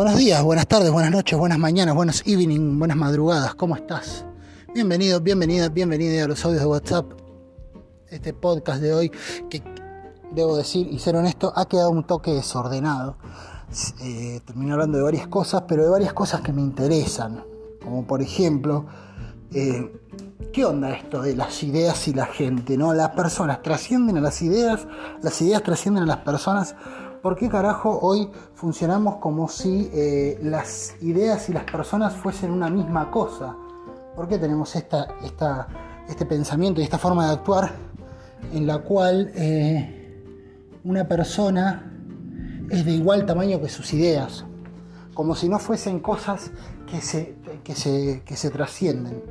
Buenos días, buenas tardes, buenas noches, buenas mañanas, buenos evening, buenas madrugadas, ¿cómo estás? Bienvenido, bienvenida, bienvenida a los audios de WhatsApp. Este podcast de hoy, que debo decir y ser honesto, ha quedado un toque desordenado. Eh, terminé hablando de varias cosas, pero de varias cosas que me interesan. Como por ejemplo, eh, ¿qué onda esto de las ideas y la gente? ¿no? Las personas trascienden a las ideas, las ideas trascienden a las personas. ¿Por qué carajo hoy funcionamos como si eh, las ideas y las personas fuesen una misma cosa? ¿Por qué tenemos esta, este pensamiento y esta forma de actuar en la cual eh, una persona es de igual tamaño que sus ideas? Como si no fuesen cosas que se, que se, que se trascienden.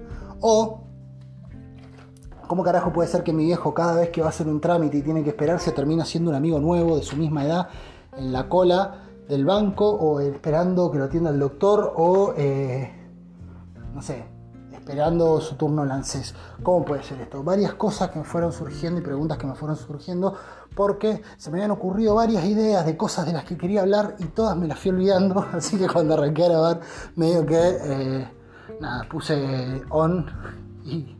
O ¿Cómo carajo puede ser que mi viejo cada vez que va a hacer un trámite y tiene que esperarse termina siendo un amigo nuevo de su misma edad en la cola del banco o esperando que lo atienda el doctor o, eh, no sé, esperando su turno en? ¿Cómo puede ser esto? Varias cosas que me fueron surgiendo y preguntas que me fueron surgiendo porque se me habían ocurrido varias ideas de cosas de las que quería hablar y todas me las fui olvidando, así que cuando arranqué a grabar medio que, eh, nada, puse on y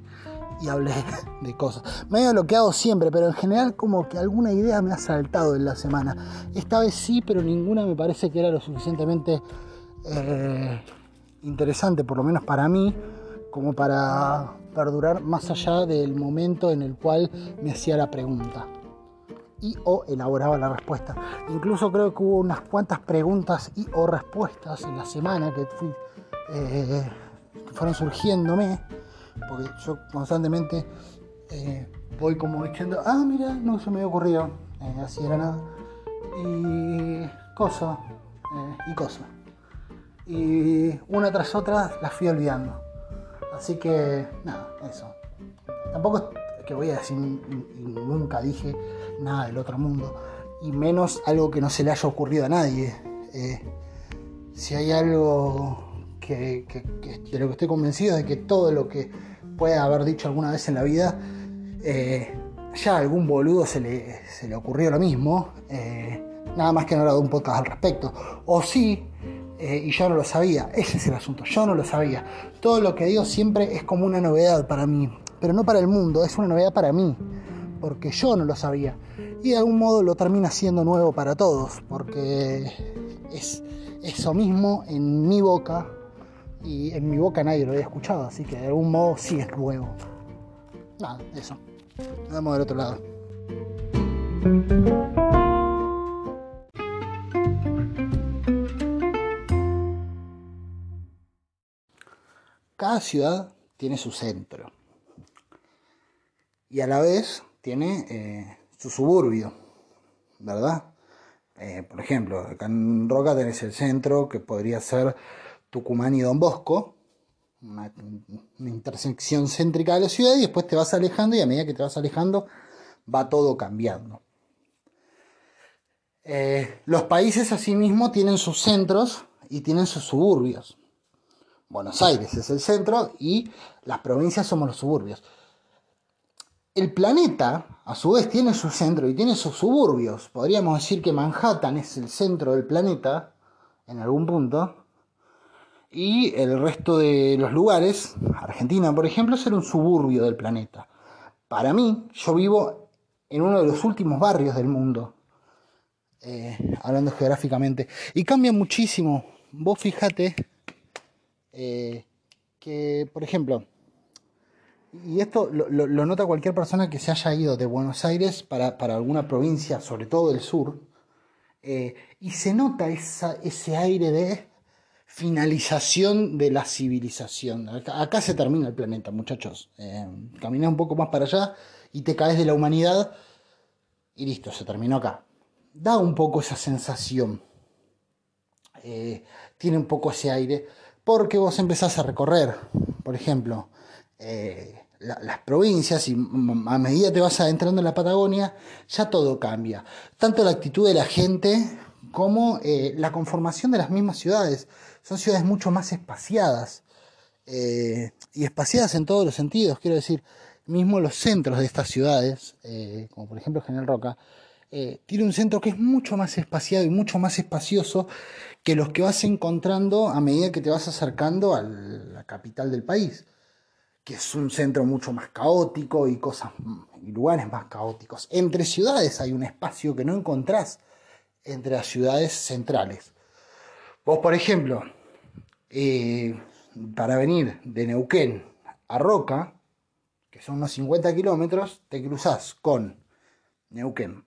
y hablé de cosas. Medio lo que hago siempre, pero en general como que alguna idea me ha saltado en la semana. Esta vez sí, pero ninguna me parece que era lo suficientemente eh, interesante, por lo menos para mí, como para perdurar más allá del momento en el cual me hacía la pregunta y o elaboraba la respuesta. Incluso creo que hubo unas cuantas preguntas y o respuestas en la semana que, fui, eh, fueron surgiéndome porque yo constantemente eh, voy como diciendo, ah, mira, no se me ocurrido, eh, así era nada, y cosa, eh, y cosa. Y una tras otra las fui olvidando. Así que, nada, eso. Tampoco es que voy a decir, nunca dije nada del otro mundo, y menos algo que no se le haya ocurrido a nadie. si hay algo que, de lo que estoy convencido es de que todo lo que puede haber dicho alguna vez en la vida, eh, ya a algún boludo se le, se le ocurrió lo mismo, eh, nada más que no era de un podcast al respecto. O sí, eh, y yo no lo sabía, ese es el asunto, yo no lo sabía. Todo lo que digo siempre es como una novedad para mí, pero no para el mundo, es una novedad para mí, porque yo no lo sabía. Y de algún modo lo termina siendo nuevo para todos, porque es eso mismo en mi boca y en mi boca nadie lo había escuchado, así que de algún modo sí es nuevo. Nada, eso. Nos vemos del otro lado. Cada ciudad tiene su centro y a la vez tiene eh, su suburbio, ¿verdad? Eh, por ejemplo, acá en Roca tenés el centro que podría ser Tucumán y Don Bosco, una, intersección céntrica de la ciudad, y después te vas alejando y a medida que te vas alejando va todo cambiando. Eh, los países asimismo tienen sus centros y tienen sus suburbios. Buenos Aires es el centro y las provincias somos los suburbios. El planeta, a su vez, tiene su centro y tiene sus suburbios. Podríamos decir que Manhattan es el centro del planeta, en algún punto, y el resto de los lugares, Argentina por ejemplo, ser un suburbio del planeta. Para mí, yo vivo en uno de los últimos barrios del mundo, eh, hablando geográficamente, y cambia muchísimo. Vos fíjate eh, que, por ejemplo, y esto lo, nota cualquier persona que se haya ido de Buenos Aires para, alguna provincia, sobre todo del sur, eh, y se nota ese aire de finalización de la civilización. Acá, se termina el planeta, muchachos. Eh, un poco más para allá y te caes de la humanidad y listo, se terminó acá. Da un poco esa sensación. Eh, tiene un poco ese aire. Porque vos empezás a recorrer, por ejemplo, eh, las provincias y a medida te vas adentrando en la Patagonia, ya todo cambia. Tanto la actitud de la gente como la conformación de las mismas ciudades son ciudades mucho más espaciadas. Eh, y espaciadas en todos los sentidos, quiero decir, mismo los centros de estas ciudades, eh, como por ejemplo General Roca, eh, tiene un centro que es mucho más espaciado y mucho más espacioso que los que vas encontrando a medida que te vas acercando a la capital del país, que es un centro mucho más caótico y cosas y lugares más caóticos. Entre ciudades hay un espacio que no encontrás entre las ciudades centrales. Vos, por ejemplo, eh, para venir de Neuquén a Roca, que son unos 50 kilómetros, te cruzás con Neuquén,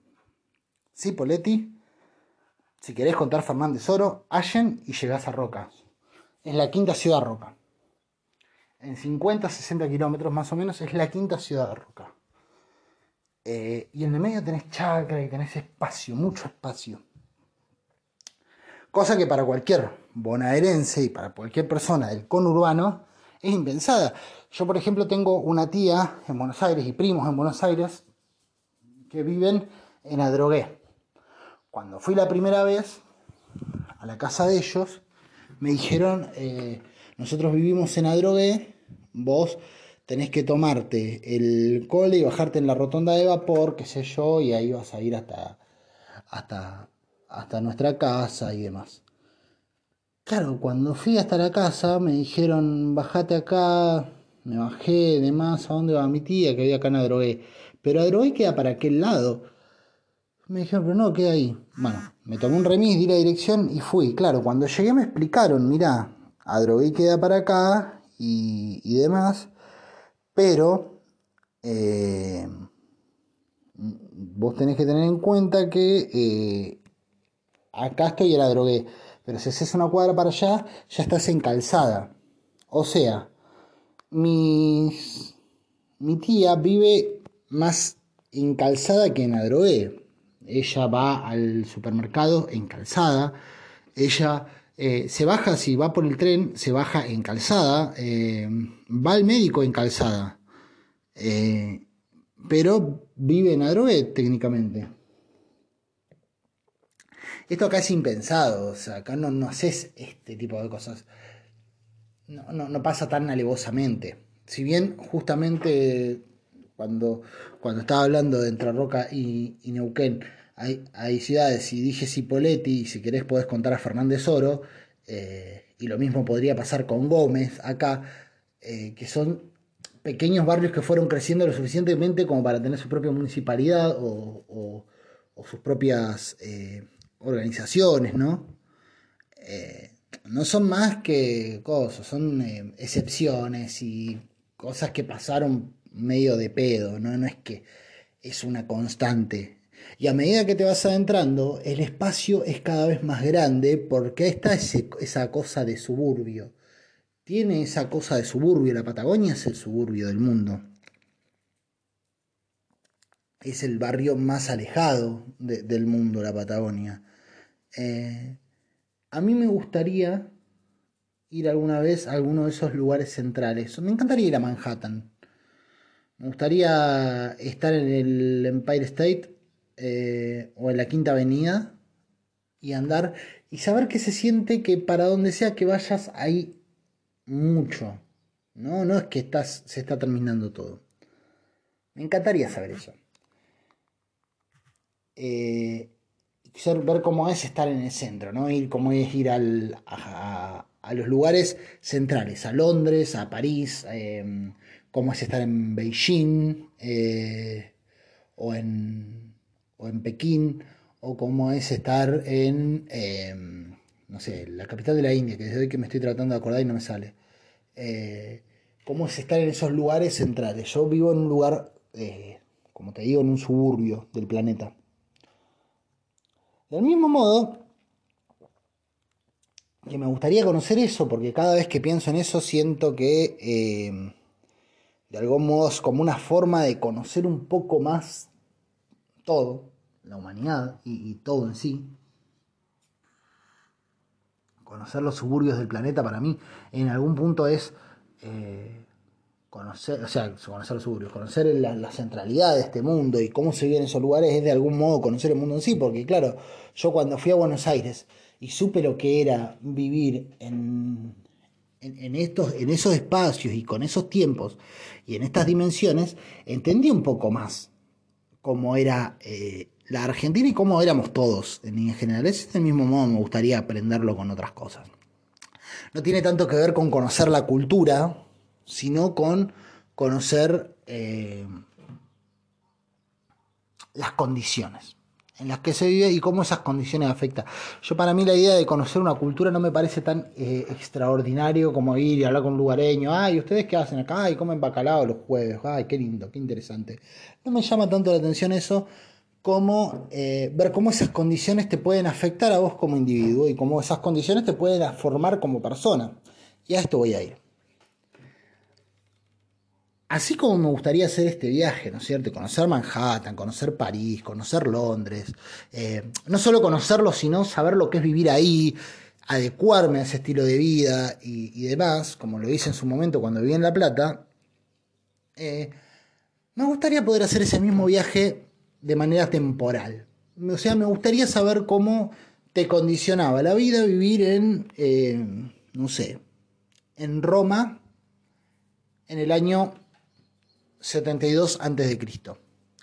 Cipolletti, si querés contar Fernández Oro, Allen y llegás a Roca. Es la quinta ciudad de Roca. En 50, 60 kilómetros más o menos es la quinta ciudad de Roca. Eh, y en el medio tenés chacra y tenés espacio, mucho espacio. Cosa que para cualquier bonaerense y para cualquier persona del conurbano es impensada. Yo, por ejemplo, tengo una tía en Buenos Aires y primos en Buenos Aires que viven en Adrogué. Cuando fui la primera vez a la casa de ellos, me dijeron, eh, nosotros vivimos en Adrogué, vos tenés que tomarte el cole y bajarte en la rotonda de vapor, qué sé yo, y ahí vas a ir hasta, hasta, hasta nuestra casa y demás. Claro, cuando fui hasta la casa me dijeron, bajate acá, me bajé, demás, ¿a dónde va mi tía? Que había acá en Adrogué. Pero Adrogué queda para aquel lado. Me dijeron, pero no, queda ahí. Bueno, me tomé un remis, di la dirección y fui. Claro, cuando llegué me explicaron, mirá, Adrogué queda para acá y, demás, pero eh, vos tenés que tener en cuenta que eh, acá estoy en Adrogué, pero si haces una cuadra para allá, ya estás en calzada. O sea, mi tía vive más en calzada que en Adrogué ella va al supermercado en calzada, ella eh, se baja, si va por el tren, se baja en calzada, eh, va al médico en calzada, eh, pero vive en Adrogué técnicamente. Esto acá es impensado, o sea, acá no, no haces este tipo de cosas. No, no, pasa tan alevosamente. Si bien justamente cuando, cuando estaba hablando de Entre Roca y, Neuquén, hay, hay, ciudades, si dije Cipoletti, y si querés podés contar a Fernández Oro, eh, y lo mismo podría pasar con Gómez acá, eh, que son pequeños barrios que fueron creciendo lo suficientemente como para tener su propia municipalidad o, sus propias eh, organizaciones, ¿no? no son más que cosas, son excepciones y cosas que pasaron medio de pedo, ¿no? No es que es una constante. Y a medida que te vas adentrando, el espacio es cada vez más grande porque está esa cosa de suburbio. Tiene esa cosa de suburbio. La Patagonia es el suburbio del mundo. Es el barrio más alejado del mundo, la Patagonia. Eh, a mí me gustaría ir alguna vez a alguno de esos lugares centrales. Me encantaría ir a Manhattan. Me gustaría estar en el Empire State eh, o en la Quinta Avenida y andar y saber que se siente que para donde sea que vayas hay mucho. No, no es que estás, se está terminando todo. Me encantaría saber eso. Eh, ver cómo es estar en el centro, ¿no? Ir cómo es ir al, a, los lugares centrales, a Londres, a París, em, cómo es estar en Beijing eh, o, en, o en Pekín, o cómo es estar en, em, no sé, la capital de la India, que desde hoy que me estoy tratando de acordar y no me sale. Eh, cómo es estar en esos lugares centrales. Yo vivo en un lugar, eh, como te digo, en un suburbio del planeta. Del mismo modo, que me gustaría conocer eso, porque cada vez que pienso en eso siento que em, de algún modo es como una forma de conocer un poco más todo, la humanidad y, todo en sí. Conocer los suburbios del planeta para mí en algún punto es eh, conocer, o sea, conocer los suburbios, conocer la, centralidad de este mundo y cómo se vive en esos lugares es de algún modo conocer el mundo en sí, porque claro, yo cuando fui a Buenos Aires y supe lo que era vivir en, en, estos, en esos espacios y con esos tiempos y en estas dimensiones, entendí un poco más cómo era eh, la Argentina y cómo éramos todos en líneas generales. Del mismo modo me gustaría aprenderlo con otras cosas. No tiene tanto que ver con conocer la cultura, sino con conocer eh, las condiciones en las que se vive y cómo esas condiciones afectan. Yo para mí la idea de conocer una cultura no me parece tan eh, extraordinario como ir y hablar con un lugareño, ay, ¿ustedes qué hacen acá? Ay, comen bacalao los jueves, ay, qué lindo, qué interesante. No me llama tanto la atención eso como eh, ver cómo esas condiciones te pueden afectar a vos como individuo y cómo esas condiciones te pueden formar como persona. Y a esto voy a ir así como me gustaría hacer este viaje, ¿no es cierto? Conocer Manhattan, conocer París, conocer Londres, eh, no solo conocerlo, sino saber lo que es vivir ahí, adecuarme a ese estilo de vida y, demás, como lo hice en su momento cuando viví en La Plata, eh, me gustaría poder hacer ese mismo viaje de manera temporal. O sea, me gustaría saber cómo te condicionaba la vida vivir en, eh, no sé, en Roma en el año 72 a.C.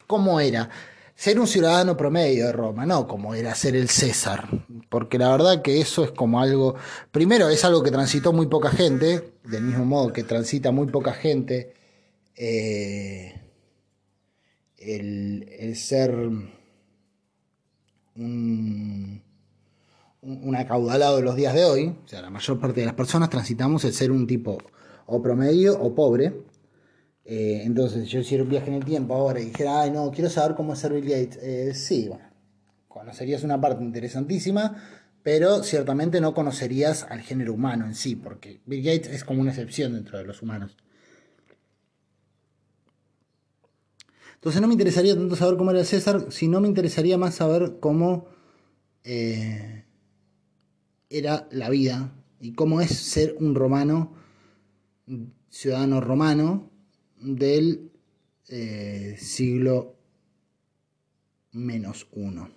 ¿Cómo era? Ser un ciudadano promedio de Roma, no como era ser el César, porque la verdad que eso es como algo, primero es algo que transitó muy poca gente, del mismo modo que transita muy poca gente eh, el, ser un, un acaudalado de los días de hoy, o sea, la mayor parte de las personas transitamos el ser un tipo o promedio o pobre, eh, entonces, yo hiciera un viaje en el tiempo ahora y dijera, ay, no, quiero saber cómo ser Bill Gates. Eh, sí, bueno, conocerías una parte interesantísima, pero ciertamente no conocerías al género humano en sí, porque Bill Gates es como una excepción dentro de los humanos. Entonces no me interesaría tanto saber cómo era César, sino me interesaría más saber cómo eh, era la vida y cómo es ser un romano, ciudadano romano, del eh, siglo menos uno.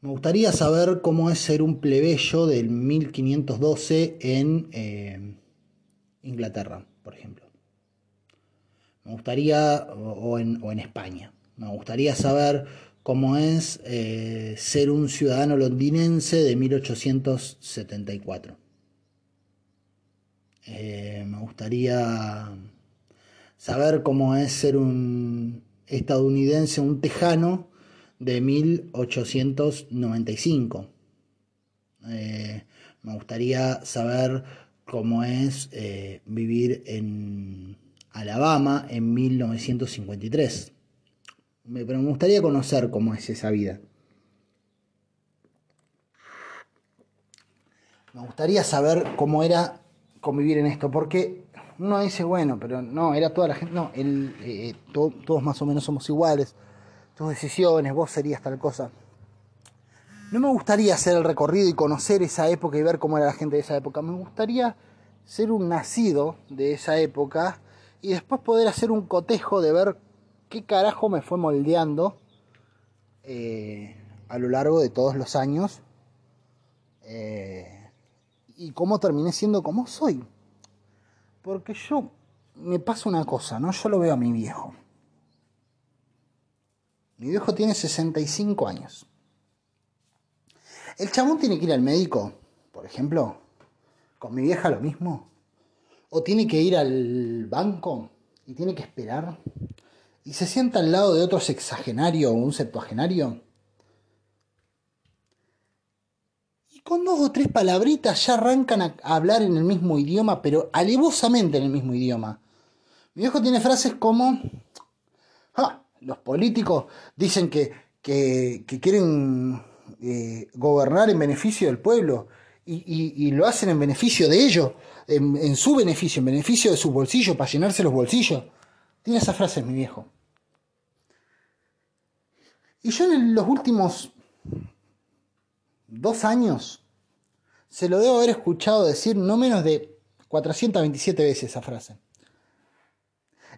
Me gustaría saber cómo es ser un plebeyo del 1512 en eh, Inglaterra, por ejemplo. Me gustaría, o en, España, me gustaría saber cómo es eh, ser un ciudadano londinense de 1874. Eh, me gustaría saber cómo es ser un estadounidense, un tejano de 1895. Eh, me gustaría saber cómo es eh, vivir en Alabama en 1953. pero me gustaría conocer cómo es esa vida. Me gustaría saber cómo era convivir en esto, porque uno dice, bueno, pero no, era toda la gente, no, el, eh, todos más o menos somos iguales, tus decisiones, vos serías tal cosa. No me gustaría hacer el recorrido y conocer esa época y ver cómo era la gente de esa época, me gustaría ser un nacido de esa época y después poder hacer un cotejo de ver qué carajo me fue moldeando eh, a lo largo de todos los años. Eh, y cómo terminé siendo como soy. Porque yo me pasa una cosa, ¿no? Yo lo veo a mi viejo. Mi viejo tiene 65 años. El chabón tiene que ir al médico, por ejemplo. Con mi vieja lo mismo. O tiene que ir al banco y tiene que esperar. Y se sienta al lado de otro sexagenario o un septuagenario con dos o tres palabritas ya arrancan a hablar en el mismo idioma, pero alevosamente en el mismo idioma. Mi viejo tiene frases como, ah, los políticos dicen que, quieren eh, gobernar en beneficio del pueblo y, lo hacen en beneficio de ellos, en, su beneficio, en beneficio de su bolsillo, para llenarse los bolsillos. Tiene esas frases mi viejo. Y yo en los últimos dos años, se lo debo haber escuchado decir no menos de 427 veces esa frase.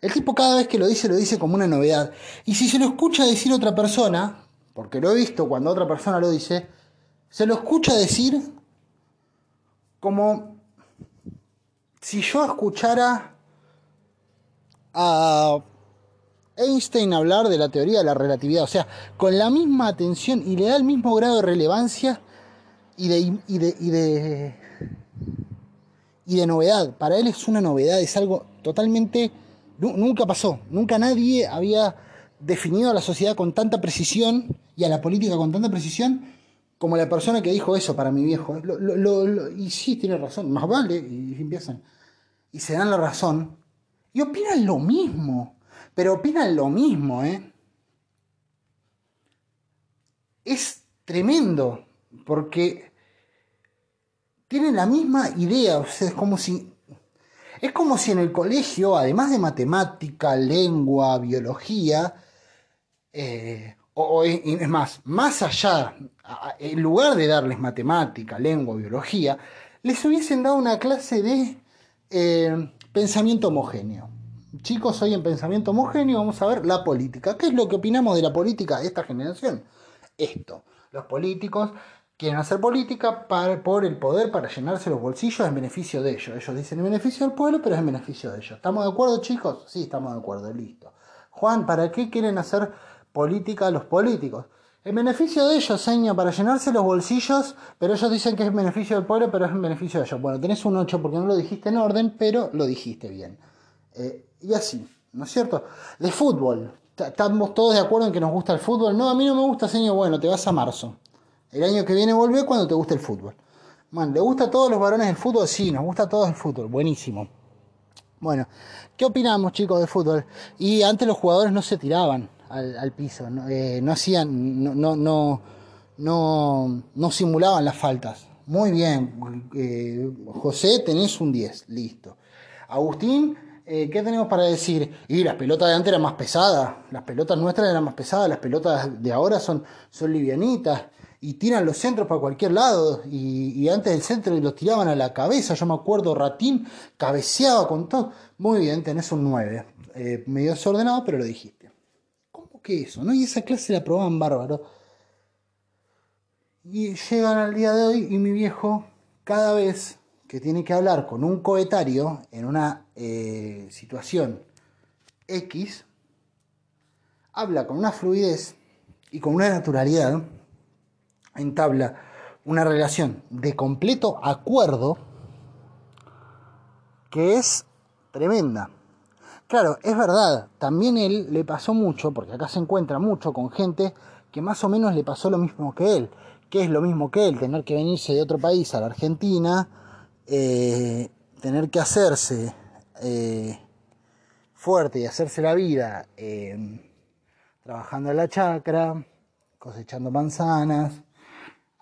El tipo cada vez que lo dice lo dice como una novedad. Y si se lo escucha decir otra persona, porque lo he visto cuando otra persona lo dice, se lo escucha decir como si yo escuchara a Einstein hablar de la teoría de la relatividad, o sea, con la misma atención y le da el mismo grado de relevancia y de, y de, y de, y de novedad. Para él es una novedad, es algo totalmente... Nunca pasó, nunca nadie había definido a la sociedad con tanta precisión y a la política con tanta precisión como la persona que dijo eso para mi viejo. y sí, tiene razón, más vale, y empiezan. Y se dan la razón. Y opinan lo mismo, pero opinan lo mismo, ¿eh? Es tremendo, porque tienen la misma idea, es como si... Es como si en el colegio, además de matemática, lengua, biología, eh, o, es más, más allá, en lugar de darles matemática, lengua, biología, les hubiesen dado una clase de eh, pensamiento homogéneo. Chicos, hoy en pensamiento homogéneo vamos a ver la política. ¿Qué es lo que opinamos de la política de esta generación? Esto. Los políticos quieren hacer política por el poder para llenarse los bolsillos en beneficio de ellos. Ellos dicen en beneficio del pueblo, pero es en beneficio de ellos. ¿Estamos de acuerdo, chicos? Sí, estamos de acuerdo, listo. Juan, ¿para qué quieren hacer política los políticos. El beneficio de ellos, seña, para llenarse los bolsillos, pero ellos dicen que es beneficio del pueblo, pero es en beneficio de ellos. Bueno, tenés un 8 porque no lo dijiste en orden, pero lo dijiste bien. Eh, y así, ¿no es cierto? De fútbol. Estamos todos de acuerdo en que nos gusta el fútbol. No, a mí no me gusta, señor. Bueno, te vas a marzo. El año que viene volvé cuando te guste el fútbol. Bueno, ¿le gusta a todos los varones el fútbol? Sí, nos gusta a todos el fútbol. Buenísimo. Bueno, ¿qué opinamos, chicos, de fútbol? Y antes los jugadores no se tiraban al, piso, no, eh, no hacían, no, no, no, no, simulaban las faltas. Muy bien, eh, José, tenés un 10, listo. Agustín, eh, ¿qué tenemos para decir? Y las pelotas de antes eran más pesadas, las pelotas nuestras eran más pesadas, las pelotas de ahora son, son livianitas y tiran los centros para cualquier lado. Y, antes del centro los tiraban a la cabeza. Yo me acuerdo, Ratín cabeceaba con todo. Muy bien, tenés un 9. medio desordenado, pero lo dijiste que eso, ¿no? Y esa clase la probaban bárbaro. Y llegan al día de hoy y mi viejo, cada vez que tiene que hablar con un coetario en una eh, situación X, habla con una fluidez y con una naturalidad, entabla una relación de completo acuerdo que es tremenda. Claro, es verdad, también él le pasó mucho, porque acá se encuentra mucho con gente que más o menos le pasó lo mismo que él, que es lo mismo que él, tener que venirse de otro país a la Argentina, eh, tener que hacerse eh, fuerte y hacerse la vida eh, trabajando en la chacra, cosechando manzanas,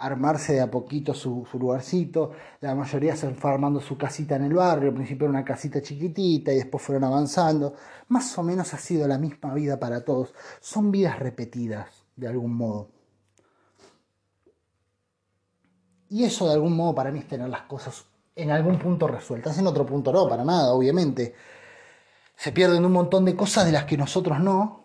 armarse de a poquito su, lugarcito. La mayoría se fue armando su casita en el barrio, al principio era una casita chiquitita y después fueron avanzando. Más o menos ha sido la misma vida para todos. Son vidas repetidas, de algún modo. Y eso de algún modo para mí es tener las cosas en algún punto resueltas, en otro punto no, para nada, obviamente. Se pierden un montón de cosas de las que nosotros no,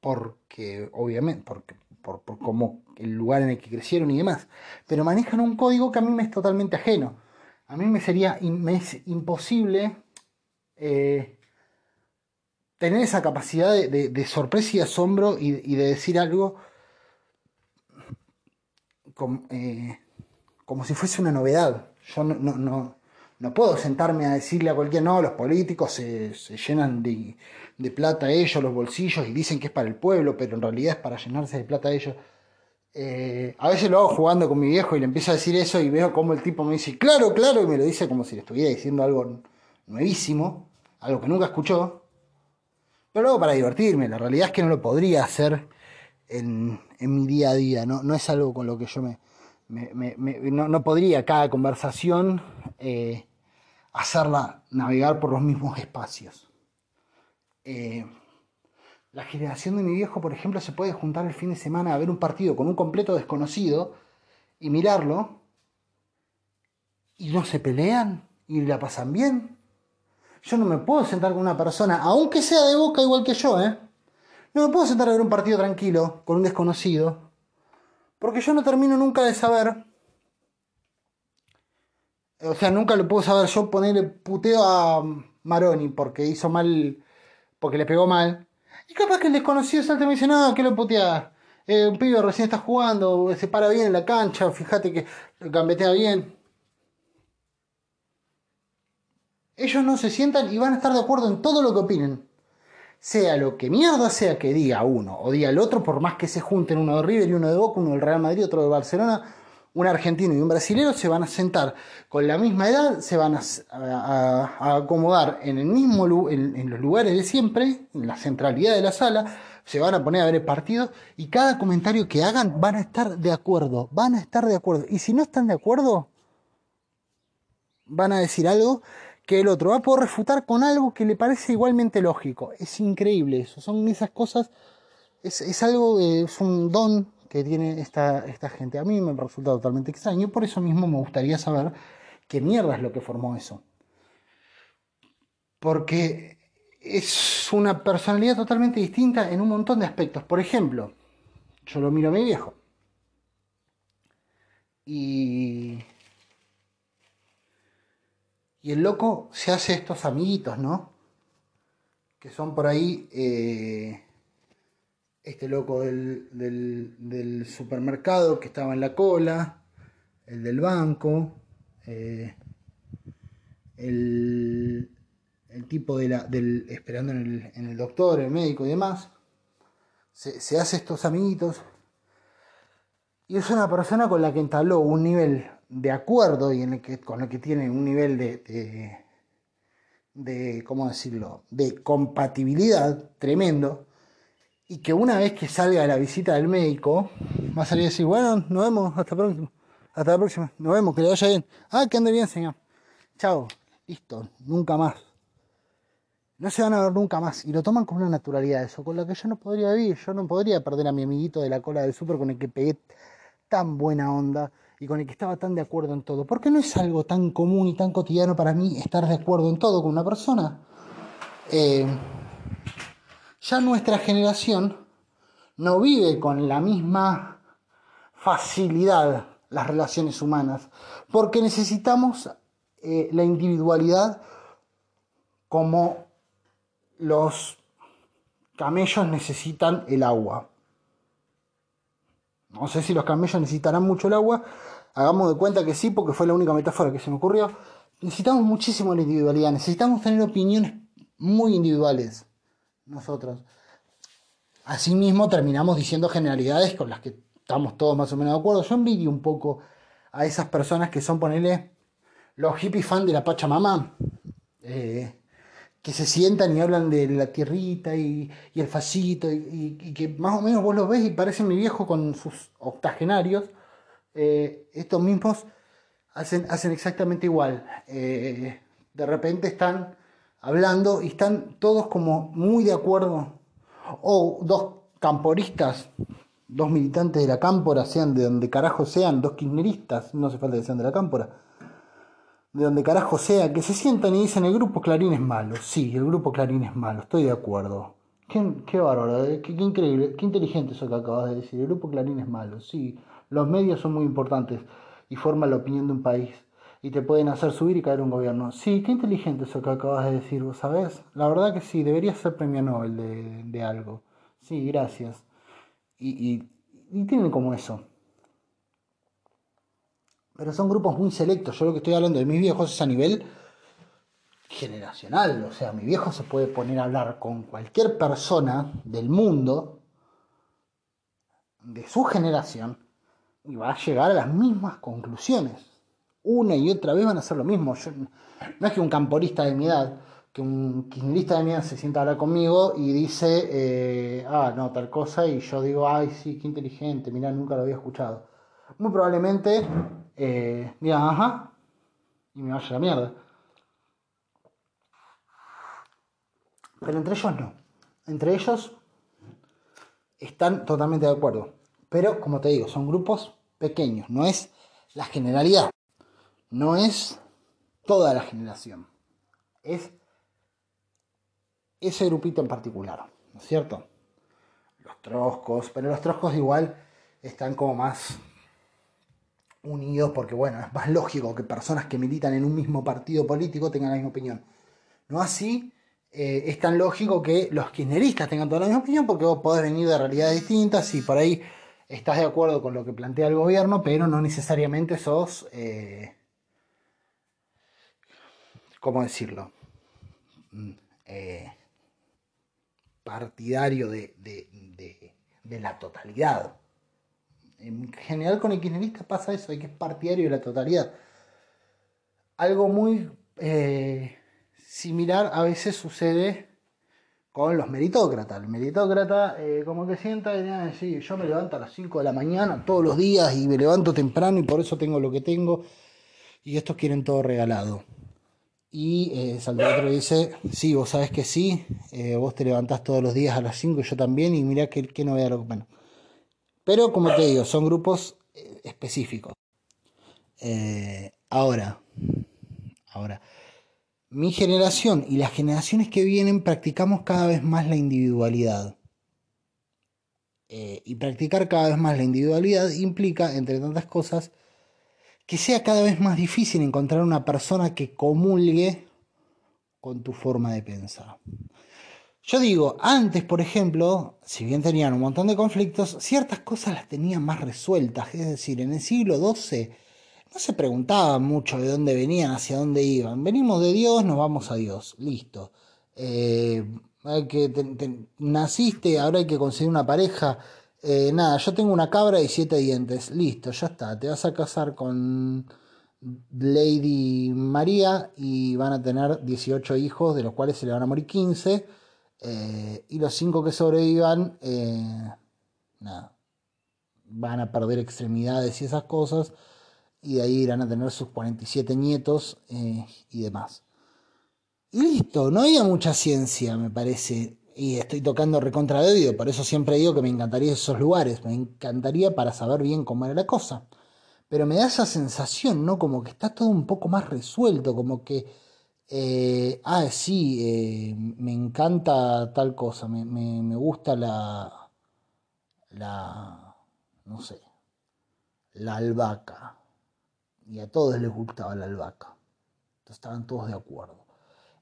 porque obviamente, porque por, por cómo el lugar en el que crecieron y demás, pero manejan un código que a mí me es totalmente ajeno. A mí me sería es imposible eh, tener esa capacidad de, sorpresa y asombro y, de decir algo como, eh, como, si fuese una novedad. Yo no, no, puedo sentarme a decirle a cualquier, no, los políticos se, se llenan de, de plata ellos, los bolsillos, y dicen que es para el pueblo, pero en realidad es para llenarse de plata ellos. Eh, a veces lo hago jugando con mi viejo y le empiezo a decir eso y veo como el tipo me dice, claro, claro, y me lo dice como si le estuviera diciendo algo nuevísimo, algo que nunca escuchó. Pero luego para divertirme, la realidad es que no lo podría hacer en, mi día a día, no, no es algo con lo que yo me... no, podría cada conversación eh, hacerla navegar por los mismos espacios. Eh, la generación de mi viejo, por ejemplo, se puede juntar el fin de semana a ver un partido con un completo desconocido y mirarlo y no se pelean y la pasan bien. Yo no me puedo sentar con una persona, aunque sea de boca igual que yo, ¿eh? No me puedo sentar a ver un partido tranquilo con un desconocido, porque yo no termino nunca de saber. O sea, nunca lo puedo saber. Yo ponerle puteo a Maroni porque hizo mal porque le pegó mal. Y capaz que el desconocido salta y me dice, no, que lo putea. Eh, un pibe recién está jugando, se para bien en la cancha, fíjate que gambetea bien. Ellos no se sientan y van a estar de acuerdo en todo lo que opinen. Sea lo que mierda sea que diga uno o diga el otro, por más que se junten uno de River y uno de Boca, uno del Real Madrid, otro de Barcelona, un argentino y un brasilero se van a sentar con la misma edad, se van a, acomodar en el mismo en, los lugares de siempre, en la centralidad de la sala, se van a poner a ver el partido y cada comentario que hagan van a estar de acuerdo, van a estar de acuerdo. Y si no están de acuerdo, van a decir algo que el otro va a poder refutar con algo que le parece igualmente lógico. Es increíble eso, son esas cosas, es, es algo, es un don que tiene esta, esta gente. A mí me resulta totalmente extraño por eso mismo me gustaría saber qué mierda es lo que formó eso. Porque es una personalidad totalmente distinta en un montón de aspectos. Por ejemplo, yo lo miro a mi viejo. Y. Y el loco se hace estos amiguitos, ¿no? Que son por ahí. Eh, este loco del, supermercado que estaba en la cola, el del banco, eh, el, tipo de la, del, esperando en el, doctor, el médico y demás, se, hace estos amiguitos y es una persona con la que entabló un nivel de acuerdo y en el que, con el que tiene un nivel de, de, de ¿cómo decirlo?, de compatibilidad tremendo y que una vez que salga la visita del médico, va a salir y decir, bueno, nos vemos, hasta, próximo, hasta la próxima, nos vemos, que le vaya bien. Ah, que ande bien, señor. Chao, listo, nunca más. No se van a ver nunca más. Y lo toman con una naturalidad eso, con la que yo no podría vivir. Yo no podría perder a mi amiguito de la cola del súper con el que pegué tan buena onda y con el que estaba tan de acuerdo en todo. Porque no es algo tan común y tan cotidiano para mí estar de acuerdo en todo con una persona. Eh, ya nuestra generación no vive con la misma facilidad las relaciones humanas, porque necesitamos eh, la individualidad como los camellos necesitan el agua. No sé si los camellos necesitarán mucho el agua, hagamos de cuenta que sí, porque fue la única metáfora que se me ocurrió. Necesitamos muchísimo la individualidad, necesitamos tener opiniones muy individuales nosotros. Asimismo, terminamos diciendo generalidades con las que estamos todos más o menos de acuerdo. Yo envidio un poco a esas personas que son, ponerle, los hippies fan de la Pachamama, eh, que se sientan y hablan de la tierrita y, el facito, y, que más o menos vos los ves y parecen mi viejo con sus octogenarios. Eh, estos mismos hacen, hacen exactamente igual. Eh, de repente están hablando y están todos como muy de acuerdo. O dos camporistas, dos militantes de la cámpora, sean de donde carajo sean, dos kirchneristas, no hace falta que sean de la cámpora, de donde carajo sea, que se sientan y dicen el grupo Clarín es malo. Sí, el grupo Clarín es malo, estoy de acuerdo. Qué, qué bárbaro, eh, qué, qué, increíble, qué inteligente eso que acabas de decir. El grupo Clarín es malo, sí. Los medios son muy importantes y forman la opinión de un país y te pueden hacer subir y caer un gobierno. Sí, qué inteligente eso que acabas de decir, ¿vos sabés? La verdad que sí, deberías ser premio Nobel de, de algo. Sí, gracias. Y, y, y tienen como eso. Pero son grupos muy selectos. Yo lo que estoy hablando de mis viejos es a nivel generacional. O sea, mi viejo se puede poner a hablar con cualquier persona del mundo, de su generación, y va a llegar a las mismas conclusiones una y otra vez van a hacer lo mismo. no es que un camporista de mi edad, que un kirchnerista de mi edad se sienta a hablar conmigo y dice, eh, ah, no, tal cosa, y yo digo, ay, sí, qué inteligente, mira, nunca lo había escuchado. Muy probablemente eh, ajá, y me vaya la mierda. Pero entre ellos no. Entre ellos están totalmente de acuerdo. Pero, como te digo, son grupos pequeños, no es la generalidad no es toda la generación, es ese grupito en particular, ¿no es cierto? Los troscos, pero los troscos igual están como más unidos porque, bueno, es más lógico que personas que militan en un mismo partido político tengan la misma opinión. No así eh, es tan lógico que los kirchneristas tengan toda la misma opinión porque vos podés venir de realidades distintas y por ahí estás de acuerdo con lo que plantea el gobierno, pero no necesariamente sos, eh, ¿cómo decirlo? Mm, eh, partidario de, la totalidad. En general con el kirchnerista pasa eso, hay que es partidario de la totalidad. Algo muy similar a veces sucede con los meritócratas. El meritócrata eh, como que sienta y dice, yo me levanto a las 5 de la mañana todos los días y me levanto temprano y por eso tengo lo que tengo y estos quieren todo regalado. Y eh, dice, sí, vos sabes que sí, eh, vos te levantás todos los días a las 5 y yo también y mirá que, que no vea lo que... Bueno. Pero como te digo, son grupos eh, específicos. ahora, ahora, mi generación y las generaciones que vienen practicamos cada vez más la individualidad. Eh, y practicar cada vez más la individualidad implica, entre tantas cosas, que sea cada vez más difícil encontrar una persona que comulgue con tu forma de pensar. Yo digo, antes, por ejemplo, si bien tenían un montón de conflictos, ciertas cosas las tenían más resueltas. Es decir, en el siglo XII no se preguntaban mucho de dónde venían, hacia dónde iban. Venimos de Dios, nos vamos a Dios. Listo. Eh, que naciste, ahora hay que conseguir una pareja. Eh, nada, yo tengo una cabra y siete dientes. Listo, ya está. Te vas a casar con Lady María y van a tener 18 hijos, de los cuales se le van a morir 15. Eh, y los 5 que sobrevivan, nada, van a perder extremidades y esas cosas y de ahí irán a tener sus 47 nietos eh, y demás. Y listo, no había mucha ciencia, me parece, y estoy tocando recontra de por eso siempre digo que me encantaría esos lugares, me encantaría para saber bien cómo era la cosa. Pero me da esa sensación, ¿no? Como que está todo un poco más resuelto, como que, eh, ah, sí, eh, me encanta tal cosa, me, me gusta la, la, no sé, la albahaca y a todos les gustaba la albahaca. Entonces estaban todos de acuerdo.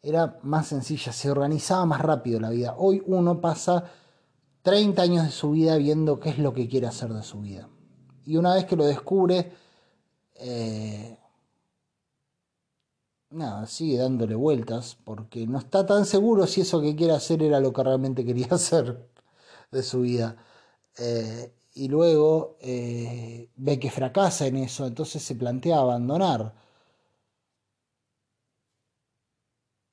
Era más sencilla, se organizaba más rápido la vida. Hoy uno pasa 30 años de su vida viendo qué es lo que quiere hacer de su vida. Y una vez que lo descubre, eh, nada, sigue dándole vueltas porque no está tan seguro si eso que quiere hacer era lo que realmente quería hacer de su vida. Eh, y luego eh, ve que fracasa en eso, entonces se plantea abandonar.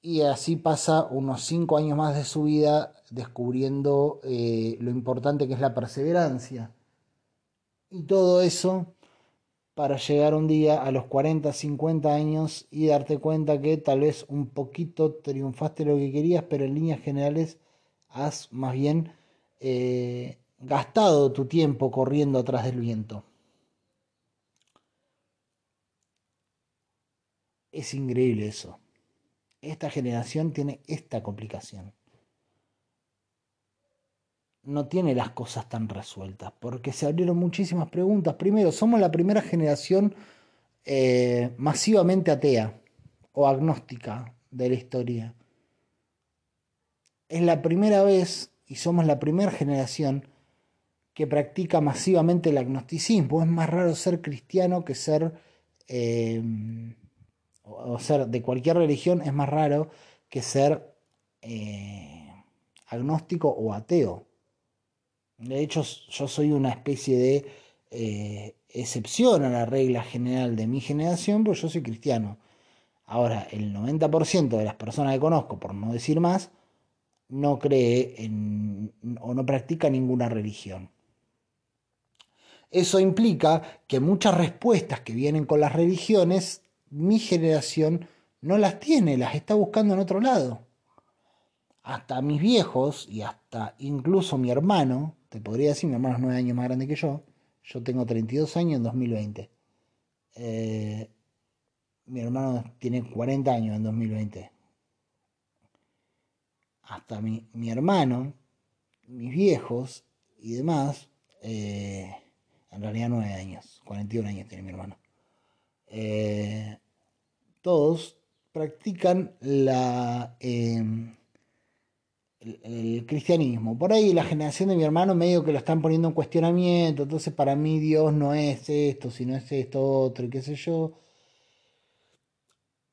Y así pasa unos cinco años más de su vida descubriendo eh, lo importante que es la perseverancia. Y todo eso para llegar un día a los 40, 50 años y darte cuenta que tal vez un poquito triunfaste lo que querías, pero en líneas generales has más bien eh, gastado tu tiempo corriendo atrás del viento. Es increíble eso. Esta generación tiene esta complicación. No tiene las cosas tan resueltas, porque se abrieron muchísimas preguntas. Primero, somos la primera generación eh, masivamente atea o agnóstica de la historia. Es la primera vez y somos la primera generación que practica masivamente el agnosticismo. Es más raro ser cristiano que ser, eh, o ser de cualquier religión, es más raro que ser eh, agnóstico o ateo. De hecho, yo soy una especie de eh, excepción a la regla general de mi generación, porque yo soy cristiano. Ahora, el 90% de las personas que conozco, por no decir más, no cree en, o no practica ninguna religión. Eso implica que muchas respuestas que vienen con las religiones, mi generación no las tiene, las está buscando en otro lado. Hasta mis viejos y hasta incluso mi hermano, te podría decir, mi hermano es nueve años más grande que yo, yo tengo 32 años en 2020. Eh, mi hermano tiene 40 años en 2020. Hasta mi, mi hermano, mis viejos y demás, eh, en realidad 9 años, 41 años tiene mi hermano. Eh, todos practican la, em, el, cristianismo. Por ahí la generación de mi hermano medio que lo están poniendo en cuestionamiento, entonces para mí Dios no es esto, sino es esto otro y qué sé yo.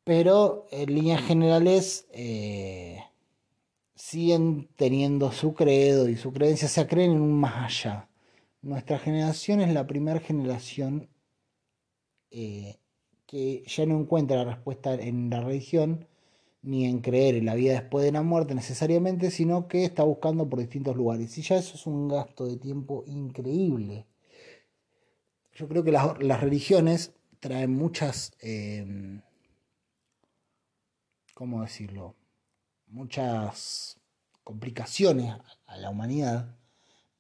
Pero en líneas generales eh, siguen teniendo su credo y su creencia, se creen en un más allá. Nuestra generación es la primera generación eh, que ya no encuentra la respuesta en la religión, ni en creer en la vida después de la muerte necesariamente, sino que está buscando por distintos lugares. Y ya eso es un gasto de tiempo increíble. Yo creo que las, religiones traen muchas, em, ¿cómo decirlo? Muchas complicaciones a la humanidad,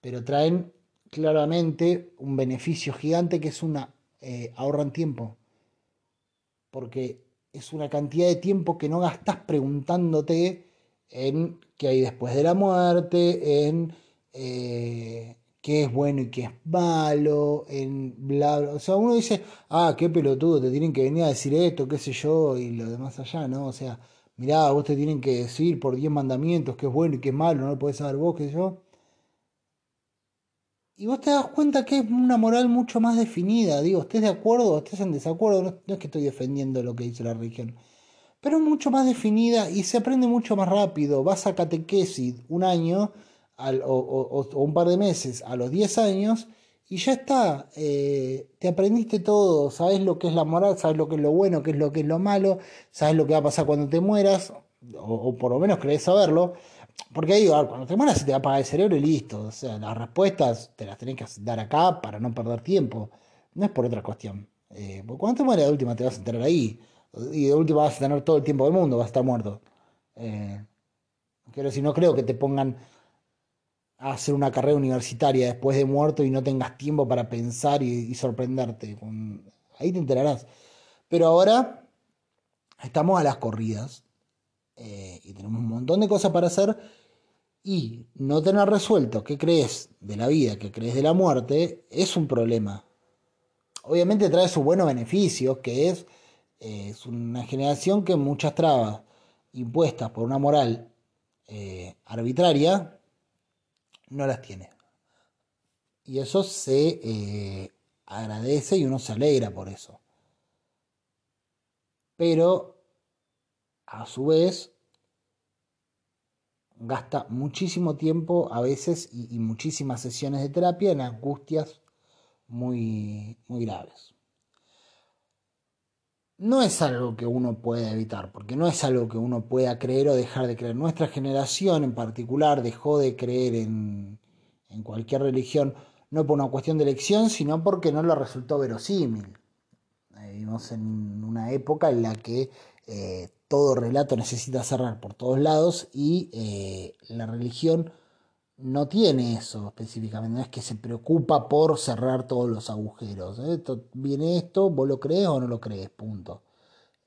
pero traen claramente un beneficio gigante que es una eh, ahorran tiempo. Porque es una cantidad de tiempo que no gastas preguntándote en qué hay después de la muerte, en eh, qué es bueno y qué es malo, en bla, bla. O sea, uno dice, ah, qué pelotudo, te tienen que venir a decir esto, qué sé yo, y lo demás allá, ¿no? O sea, mirá, vos te tienen que decir por diez mandamientos qué es bueno y qué es malo, no lo podés saber vos, qué sé yo. Y vos te das cuenta que es una moral mucho más definida. Digo, estés de acuerdo o estés en desacuerdo, no, es que estoy defendiendo lo que dice la religión. Pero es mucho más definida y se aprende mucho más rápido. Vas a catequesis un año o, un par de meses a los 10 años y ya está. Eh, te aprendiste todo. Sabes lo que es la moral, sabes lo que es lo bueno, qué es lo que es lo malo, sabes lo que va a pasar cuando te mueras, o, o por lo menos crees saberlo. Porque digo, cuando te mueras se te va a apagar el cerebro y listo. O sea, las respuestas te las tenés que dar acá para no perder tiempo. No es por otra cuestión. Eh, porque cuando te mueres de última te vas a enterar ahí. Y de última vas a tener todo el tiempo del mundo, vas a estar muerto. Eh, pero si no creo que te pongan a hacer una carrera universitaria después de muerto y no tengas tiempo para pensar y, sorprenderte. ahí te enterarás. Pero ahora estamos a las corridas. Eh, y tenemos un montón de cosas para hacer y no tener resuelto qué crees de la vida, qué crees de la muerte, es un problema. Obviamente trae sus buenos beneficios, que es, eh, es una generación que muchas trabas impuestas por una moral eh, arbitraria no las tiene. Y eso se agradece y uno se alegra por eso. Pero a su vez gasta muchísimo tiempo a veces y, muchísimas sesiones de terapia en angustias muy, muy graves. No es algo que uno pueda evitar, porque no es algo que uno pueda creer o dejar de creer. Nuestra generación en particular dejó de creer en, en cualquier religión, no por una cuestión de elección, sino porque no le resultó verosímil. Vivimos en una época en la que eh, todo relato necesita cerrar por todos lados y eh, la religión no tiene eso específicamente, no es que se preocupa por cerrar todos los agujeros. ¿eh? Esto, viene esto, vos lo crees o no lo crees, punto.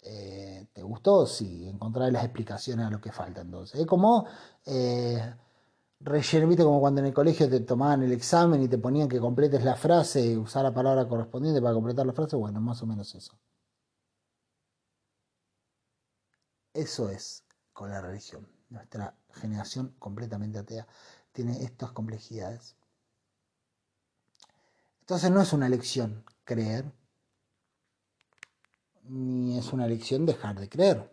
¿Te gustó? Sí, encontrar las explicaciones a lo que falta entonces. Es como relleno, viste como cuando en el colegio te tomaban el examen y te ponían que completes la frase, usar la palabra correspondiente para completar la frase, bueno, más o menos eso. Eso es con la religión. Nuestra generación completamente atea tiene estas complejidades. Entonces no es una elección creer, ni es una elección dejar de creer.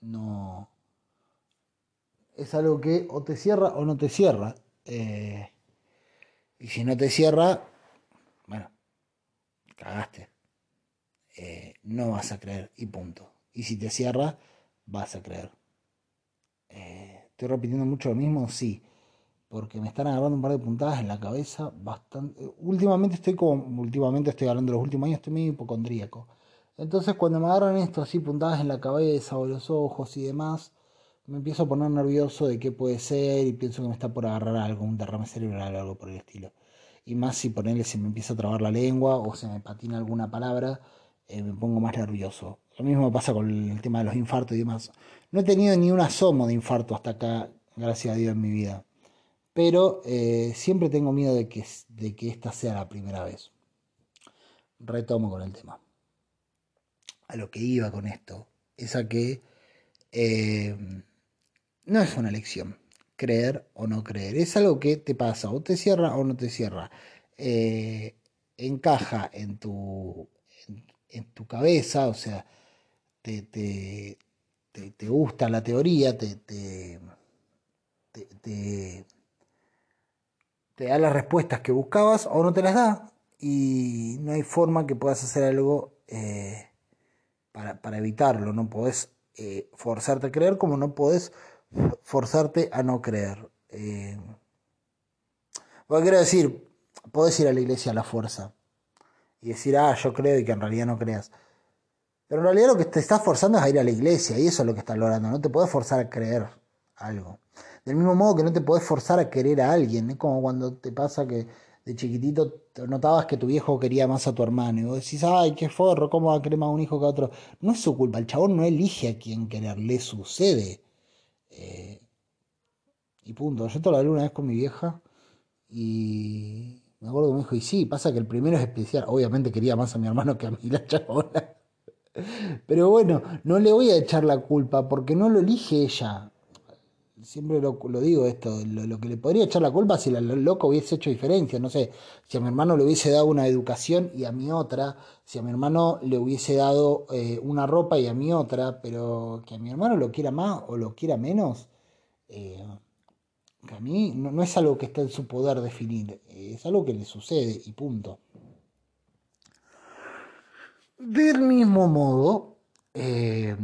No. Es algo que o te cierra o no te cierra. Eh, y si no te cierra, bueno, cagaste. Eh, no vas a creer y punto. Y si te cierra, vas a creer. Eh, ¿Estoy repitiendo mucho lo mismo? Sí. Porque me están agarrando un par de puntadas en la cabeza bastante. Últimamente estoy como. Últimamente estoy hablando de los últimos años, estoy medio hipocondríaco. Entonces cuando me agarran esto así puntadas en la cabeza o los ojos y demás, me empiezo a poner nervioso de qué puede ser y pienso que me está por agarrar algo, un derrame cerebral o algo por el estilo. Y más si ponerle se me empieza a trabar la lengua o se me patina alguna palabra, eh, me pongo más nervioso. Lo mismo pasa con el tema de los infartos y demás. No he tenido ni un asomo de infarto hasta acá, gracias a Dios, en mi vida. Pero eh, siempre tengo miedo de que, de que esta sea la primera vez. Retomo con el tema. A lo que iba con esto es a que eh, no es una elección. creer o no creer. Es algo que te pasa, o te cierra o no te cierra. Eh, encaja en tu, en, tu cabeza, o sea, te, te, te, gusta la teoría, te, te, te, da las respuestas que buscabas o no te las da y no hay forma que puedas hacer algo eh, para, para, evitarlo, no podés eh, forzarte a creer como no podés forzarte a no creer. Eh, quiero decir, podés ir a la iglesia a la fuerza y decir, ah, yo creo y que en realidad no creas. Pero en realidad lo que te estás forzando es a ir a la iglesia y eso es lo que estás logrando. No te puedes forzar a creer algo. Del mismo modo que no te puedes forzar a querer a alguien. Es como cuando te pasa que de chiquitito notabas que tu viejo quería más a tu hermano y vos decís, ay, qué forro, ¿cómo va a querer más a un hijo que a otro? No es su culpa, el chabón no elige a quién querer, le sucede. Eh, y punto. Yo te lo hablé una vez con mi vieja y me acuerdo que me dijo, y sí, pasa que el primero es especial. Obviamente quería más a mi hermano que a mí, la chabona. Pero bueno, no le voy a echar la culpa porque no lo elige ella. Siempre lo, digo esto, lo, que le podría echar la culpa si la loco hubiese hecho diferencia, no sé, si a mi hermano le hubiese dado una educación y a mi otra, si a mi hermano le hubiese dado eh, una ropa y a mi otra, pero que a mi hermano lo quiera más o lo quiera menos, eh, que a mí no es algo que está en su poder definir, es algo que le sucede y punto. Del mismo modo, eh,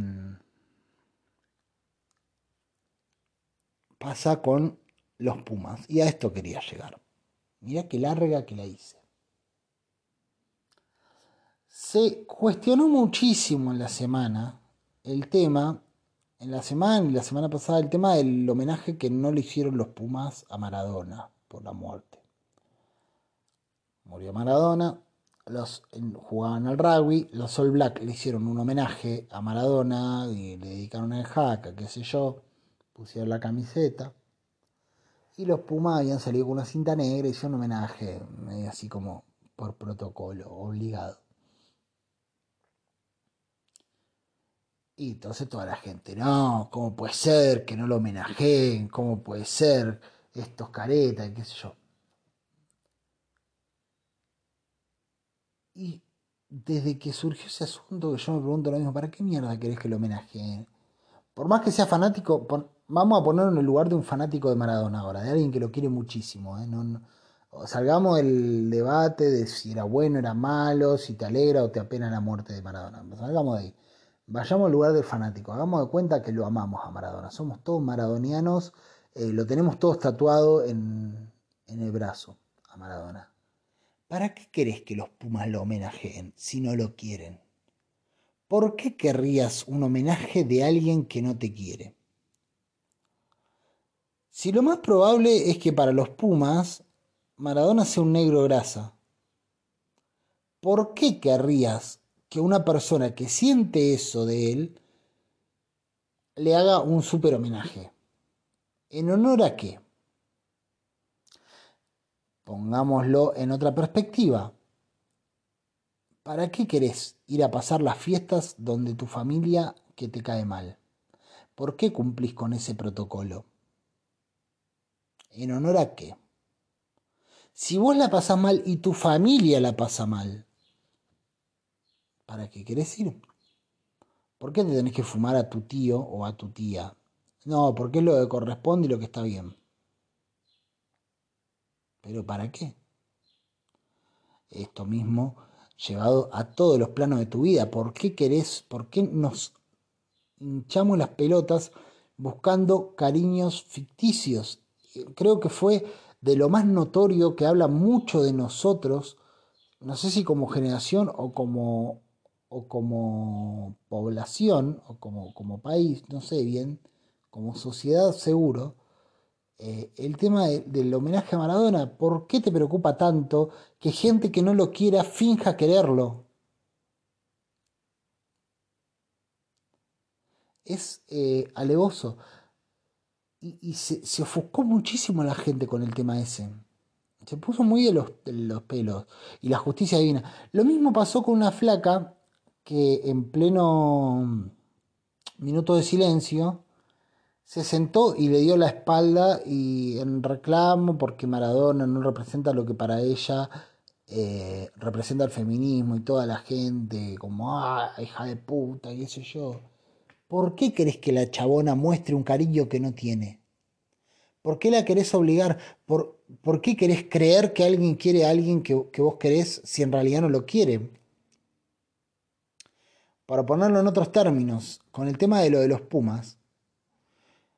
pasa con los Pumas. Y a esto quería llegar. Mira qué larga que la hice. Se cuestionó muchísimo en la semana el tema, en la semana y la semana pasada, el tema del homenaje que no le hicieron los Pumas a Maradona por la muerte. Murió Maradona, los jugaban al rugby, los All Black le hicieron un homenaje a Maradona y le dedicaron el jaca, qué sé yo, pusieron la camiseta. Y los Pumas habían salido con una cinta negra y hicieron un homenaje, así como por protocolo, obligado. Y entonces toda la gente, no, ¿cómo puede ser que no lo homenajeen? ¿Cómo puede ser estos caretas? ¿Qué sé yo? Y desde que surgió ese asunto, yo me pregunto lo mismo, ¿para qué mierda querés que lo homenajeen? Por más que sea fanático, vamos a ponerlo en el lugar de un fanático de Maradona ahora, de alguien que lo quiere muchísimo. ¿eh? Salgamos del debate de si era bueno, era malo, si te alegra o te apena la muerte de Maradona. Salgamos de ahí. Vayamos al lugar del fanático, hagamos de cuenta que lo amamos a Maradona. Somos todos maradonianos, eh, lo tenemos todos tatuado en, en el brazo a Maradona. ¿Para qué querés que los Pumas lo homenajeen si no lo quieren? ¿Por qué querrías un homenaje de alguien que no te quiere? Si lo más probable es que para los Pumas Maradona sea un negro grasa, ¿por qué querrías que una persona que siente eso de él le haga un super homenaje? ¿En honor a qué? Pongámoslo en otra perspectiva. ¿Para qué querés ir a pasar las fiestas donde tu familia que te cae mal? ¿Por qué cumplís con ese protocolo? ¿En honor a qué? Si vos la pasás mal y tu familia la pasa mal, ¿para qué querés ir? ¿Por qué te tenés que fumar a tu tío o a tu tía? No, porque es lo que corresponde y lo que está bien. ¿Pero para qué? Esto mismo llevado a todos los planos de tu vida. ¿Por qué querés, por qué nos hinchamos las pelotas buscando cariños ficticios? Creo que fue de lo más notorio que habla mucho de nosotros, no sé si como generación o como, o como población o como, como país, no sé bien, como sociedad seguro, eh, el tema del homenaje a Maradona, ¿por qué te preocupa tanto que gente que no lo quiera finja quererlo? Es eh, alevoso. Y, se, ofuscó muchísimo la gente con el tema ese. Se puso muy de los, de los pelos. Y la justicia divina. Lo mismo pasó con una flaca que en pleno minuto de silencio se sentó y le dio la espalda y en reclamo porque Maradona no representa lo que para ella eh, representa el feminismo y toda la gente como, ah, hija de puta, y eso yo. ¿Por qué querés que la chabona muestre un cariño que no tiene? ¿Por qué la querés obligar? ¿Por, ¿por qué querés creer que alguien quiere a alguien que, que vos querés si en realidad no lo quiere? Para ponerlo en otros términos, con el tema de lo de los Pumas,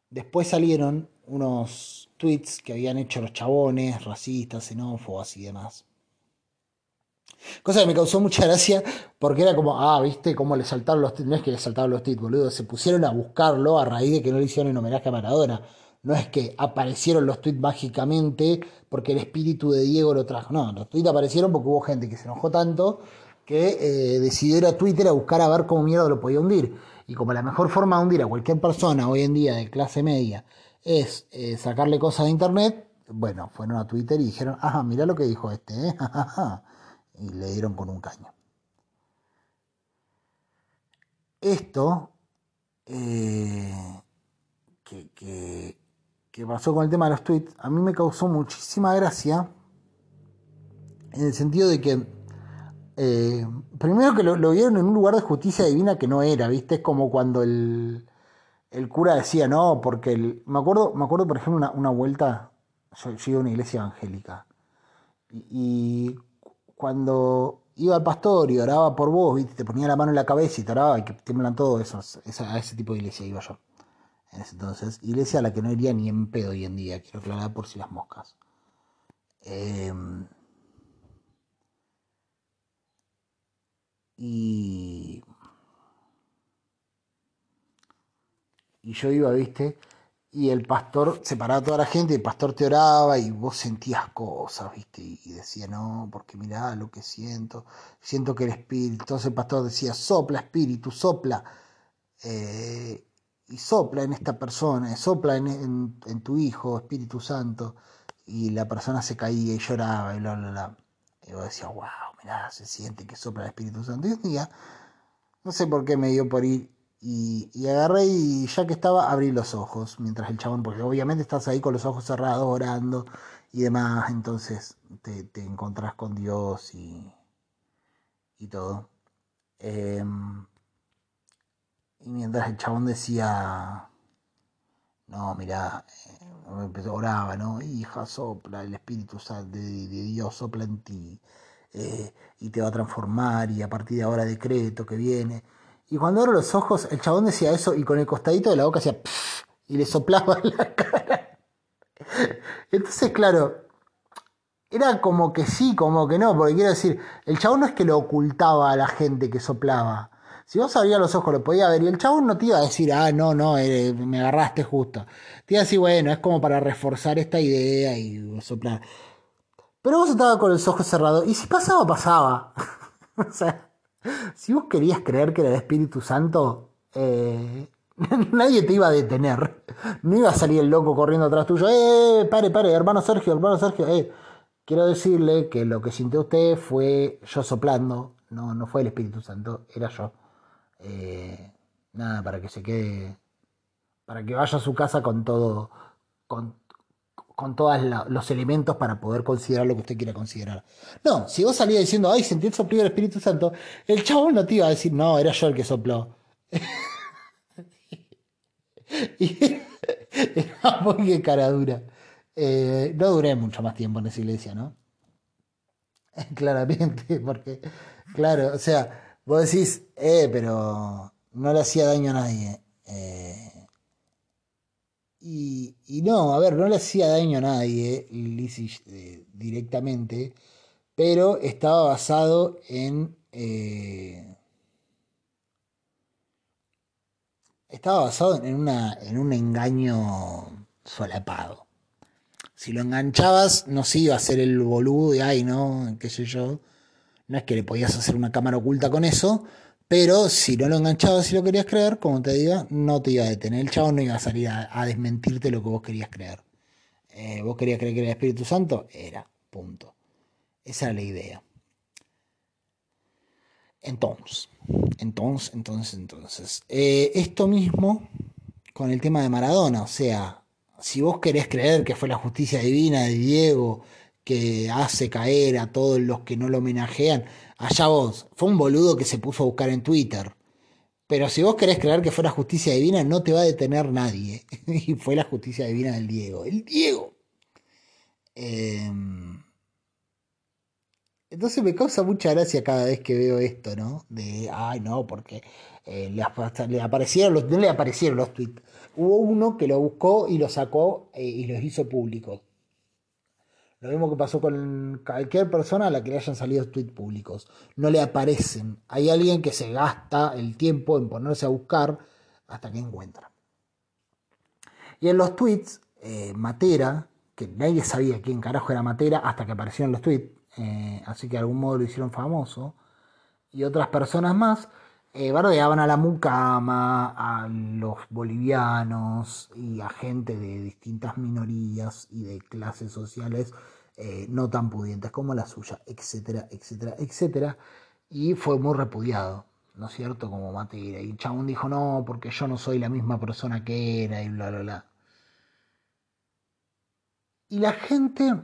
después salieron unos tweets que habían hecho los chabones, racistas, xenófobos y demás. Cosa que me causó mucha gracia porque era como, ah, viste cómo le saltaron los tweets. No es que le saltaron los tweets, boludo. Se pusieron a buscarlo a raíz de que no le hicieron en homenaje a Maradona. No es que aparecieron los tweets mágicamente porque el espíritu de Diego lo trajo. No, los tweets aparecieron porque hubo gente que se enojó tanto que eh, decidió ir a Twitter a buscar a ver cómo mierda lo podía hundir. Y como la mejor forma de hundir a cualquier persona hoy en día de clase media es eh, sacarle cosas de internet, bueno, fueron a Twitter y dijeron, ajá, mira lo que dijo este, ¿eh? y le dieron con un caño. Esto que, que, pasó con el tema de los tweets, a mí me causó muchísima gracia en el sentido de que eh, primero que lo, vieron en un lugar de justicia divina que no era, ¿viste? Es como cuando el, el cura decía, no, porque me, acuerdo, me acuerdo, por ejemplo, una, vuelta, yo, iba a una iglesia evangélica, y, cuando iba al pastor y oraba por vos, ¿viste? te ponía la mano en la cabeza y te oraba, y que tiemblan todos esos, a ese tipo de iglesia iba yo. Entonces, iglesia a la que no iría ni en pedo hoy en día, quiero aclarar por si las moscas. Eh, Y, y yo iba, viste, y el pastor separaba a toda la gente, el pastor te oraba y vos sentías cosas, viste, y decía, no, porque mirá lo que siento, siento que el espíritu, entonces el pastor decía, sopla espíritu, sopla, eh, y sopla en esta persona, sopla en, en, tu hijo, Espíritu Santo, y la persona se caía y lloraba, y bla, bla, bla. Y vos decías, wow, mirá, se siente que sopla el Espíritu Santo. Y un día, no sé por qué me dio por ir y, agarré y ya que estaba, abrí los ojos mientras el chabón, porque obviamente estás ahí con los ojos cerrados, orando y demás, entonces te, te encontrás con Dios y, y todo. Em, y mientras el chabón decía, no, mirá, eh, oraba, ¿no? Hija, sopla, el Espíritu Santo de, de Dios sopla en ti eh, y te va a transformar y a partir de ahora decreto que viene. Y cuando abro los ojos, el chabón decía eso y con el costadito de la boca hacía y le soplaba la cara. Entonces, claro, era como que sí, como que no, porque quiero decir, el chabón no es que lo ocultaba a la gente que soplaba. Si vos abrías los ojos lo podía ver y el chabón no te iba a decir, ah, no, no, eh, me agarraste justo. Te iba a decir, bueno, es como para reforzar esta idea y soplar. Pero vos estabas con los ojos cerrados. Y si pasaba, pasaba. o sea, si vos querías creer que era el Espíritu Santo, eh, nadie te iba a detener. No iba a salir el loco corriendo atrás tuyo. ¡Eh! Pare, pare, hermano Sergio, hermano Sergio. Eh. Quiero decirle que lo que sintió usted fue yo soplando. No, no fue el Espíritu Santo, era yo. Eh, nada, para que se quede. Para que vaya a su casa con todo. Con, con todos los elementos para poder considerar lo que usted quiera considerar. No, si vos salías diciendo, ay, sentí el soplido del Espíritu Santo, el chabón no te iba a decir, no, era yo el que sopló. y era muy cara dura. Eh, no duré mucho más tiempo en esa iglesia, ¿no? Claramente, porque, claro, o sea, vos decís, eh, pero no le hacía daño a nadie. Eh, y, no, a ver, no le hacía daño a nadie eh, directamente, pero estaba basado en... Eh, estaba basado en, una, en un engaño solapado. Si lo enganchabas, no se iba a hacer el boludo de, ay, no, qué sé yo. No es que le podías hacer una cámara oculta con eso, pero si no lo enganchabas y lo querías creer, como te diga, no te iba a detener. El chavo no iba a salir a, desmentirte lo que vos querías creer. Eh, vos querías creer que era el Espíritu Santo, era, punto. Esa era la idea. Entonces, entonces, entonces, entonces. Eh, esto mismo con el tema de Maradona. O sea, si vos querés creer que fue la justicia divina de Diego que hace caer a todos los que no lo homenajean, allá vos. Fue un boludo que se puso a buscar en Twitter. Pero si vos querés creer que fue la justicia divina, no te va a detener nadie. y fue la justicia divina del Diego. El Diego. Em, entonces me causa mucha gracia cada vez que veo esto, ¿no? De, ay, no, porque eh, le, aparecieron los, no le aparecieron los tweets. Hubo uno que lo buscó y lo sacó eh, y los hizo públicos. Lo mismo que pasó con cualquier persona a la que le hayan salido tweets públicos. No le aparecen. Hay alguien que se gasta el tiempo en ponerse a buscar hasta que encuentra. Y en los tweets, eh, Matera, que nadie sabía quién carajo era Matera hasta que aparecieron los tweets, eh, así que de algún modo lo hicieron famoso, y otras personas más, eh, bardeaban a la mucama, a los bolivianos y a gente de distintas minorías y de clases sociales eh, no tan pudientes como la suya, etcétera, etcétera, etcétera. Y fue muy repudiado, ¿no es cierto? Como Matera. Y Chabón dijo, no, porque yo no soy la misma persona que era y bla, bla, bla. Y la gente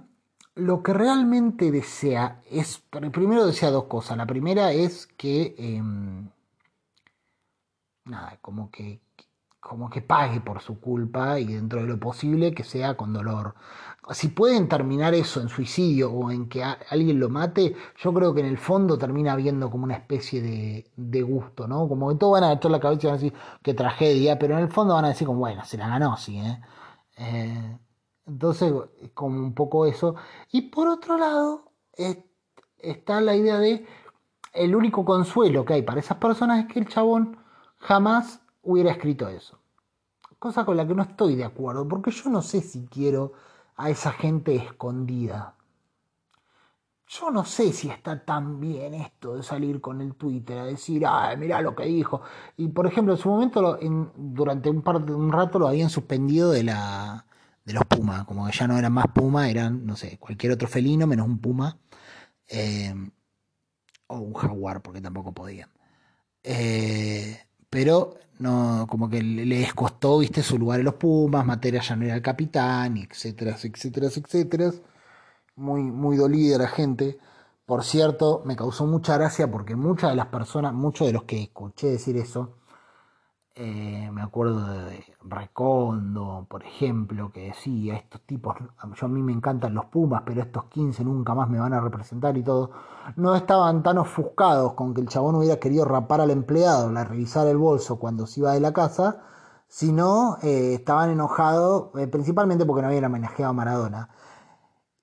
lo que realmente desea es, primero desea dos cosas. La primera es que... Em, nada, como que, como que pague por su culpa y dentro de lo posible que sea con dolor. Si pueden terminar eso en suicidio o en que alguien lo mate, yo creo que en el fondo termina habiendo como una especie de, de gusto, ¿no? Como que todos van a echar la cabeza y van a decir qué tragedia, pero en el fondo van a decir como, bueno, se la ganó, sí, ¿eh? eh entonces, como un poco eso. Y por otro lado, está la idea de el único consuelo que hay para esas personas es que el chabón jamás hubiera escrito eso. Cosa con la que no estoy de acuerdo, porque yo no sé si quiero a esa gente escondida. Yo no sé si está tan bien esto de salir con el Twitter a decir, ay, mirá lo que dijo. Y por ejemplo, en su momento, durante un, rato lo habían suspendido de los pumas, como que ya no eran más pumas, eran, no sé, cualquier otro felino menos un puma. Eh, o un jaguar, porque tampoco podían. Eh, pero no, como que les costó, viste, su lugar en los Pumas, Matera ya no era el capitán, etcétera, etcétera, etcétera. Muy, muy dolida la gente. Por cierto, me causó mucha gracia porque muchas de las personas, muchos de los que escuché decir eso, eh, me acuerdo de Recondo, por ejemplo, que decía, estos tipos, yo a mí me encantan los Pumas, pero estos 15 nunca más me van a representar y todo, no estaban tan ofuscados con que el chabón hubiera querido rapar al empleado, la revisar el bolso cuando se iba de la casa, sino eh, estaban enojados eh, principalmente porque no habían homenajeado a Maradona.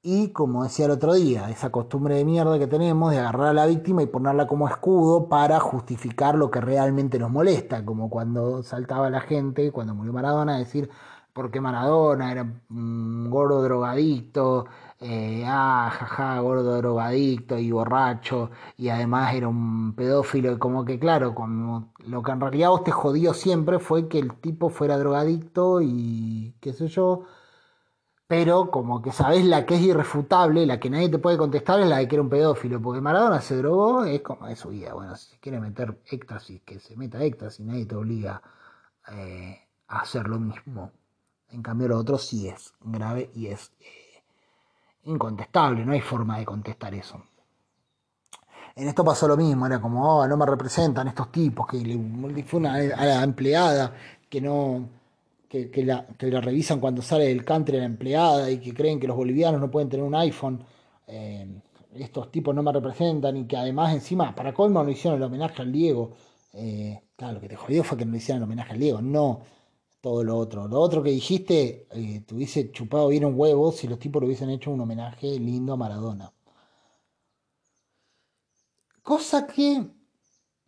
Y como decía el otro día, esa costumbre de mierda que tenemos de agarrar a la víctima y ponerla como escudo para justificar lo que realmente nos molesta, como cuando saltaba la gente, cuando murió Maradona, a decir, porque Maradona era un gordo drogadicto, eh, ah, jaja, gordo drogadicto y borracho, y además era un pedófilo, como que claro, como lo que en realidad vos te jodió siempre fue que el tipo fuera drogadicto y qué sé yo, pero como que sabes la que es irrefutable, la que nadie te puede contestar es la de que era un pedófilo, porque Maradona se drogó, es como es su vida. Bueno, si quiere meter éxtasis, que se meta éxtasis, nadie te obliga eh, a hacer lo mismo. En cambio, lo otro sí es grave y es eh, incontestable, no hay forma de contestar eso. En esto pasó lo mismo, era como, oh, no me representan estos tipos, que le fue a la empleada que no que, la, revisan cuando sale del country la empleada y que creen que los bolivianos no pueden tener un iPhone. Eh, estos tipos no me representan y que además encima, para colmo, no hicieron el homenaje al Diego. Eh, claro, lo que te jodió fue que no hicieron el homenaje al Diego, no todo lo otro. Lo otro que dijiste, eh, te hubiese chupado bien un huevo si los tipos le hubiesen hecho un homenaje lindo a Maradona. Cosa que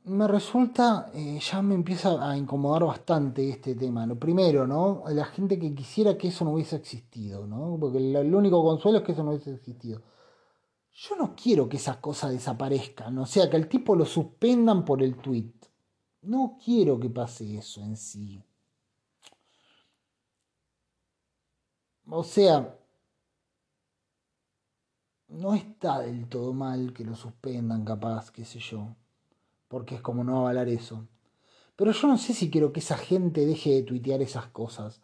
me resulta, eh, ya me empieza a incomodar bastante este tema. Lo primero, ¿no? La gente que quisiera que eso no hubiese existido, ¿no? Porque el, único consuelo es que eso no hubiese existido. Yo no quiero que esas cosas desaparezcan, o sea, que el tipo lo suspendan por el tweet. No quiero que pase eso en sí. O sea, no está del todo mal que lo suspendan, capaz, qué sé yo porque es como no avalar eso. Pero yo no sé si quiero que esa gente deje de tuitear esas cosas.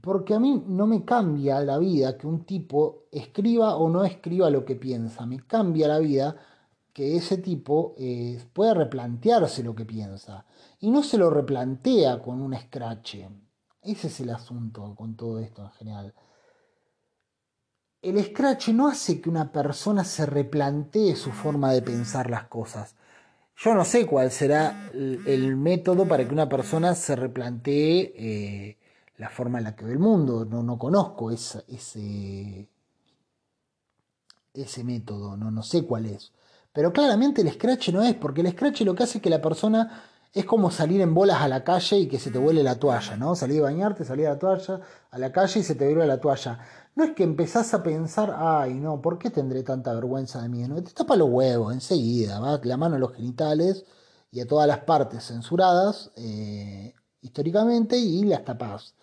Porque a mí no me cambia la vida que un tipo escriba o no escriba lo que piensa. Me cambia la vida que ese tipo eh, pueda replantearse lo que piensa. Y no se lo replantea con un scratch. Ese es el asunto con todo esto en general. El scratch no hace que una persona se replantee su forma de pensar las cosas. Yo no sé cuál será el, método para que una persona se replantee eh, la forma en la que ve el mundo. No, no conozco ese, ese método, no, no sé cuál es. Pero claramente el scratch no es, porque el scratch lo que hace es que la persona es como salir en bolas a la calle y que se te vuele la toalla, ¿no? Salir a bañarte, salir a la toalla, a la calle y se te vuelve la toalla. No es que empezás a pensar, ay, no, ¿por qué tendré tanta vergüenza de mí? No, te tapa los huevos enseguida, va la mano a los genitales y a todas las partes censuradas eh, históricamente y las tapas.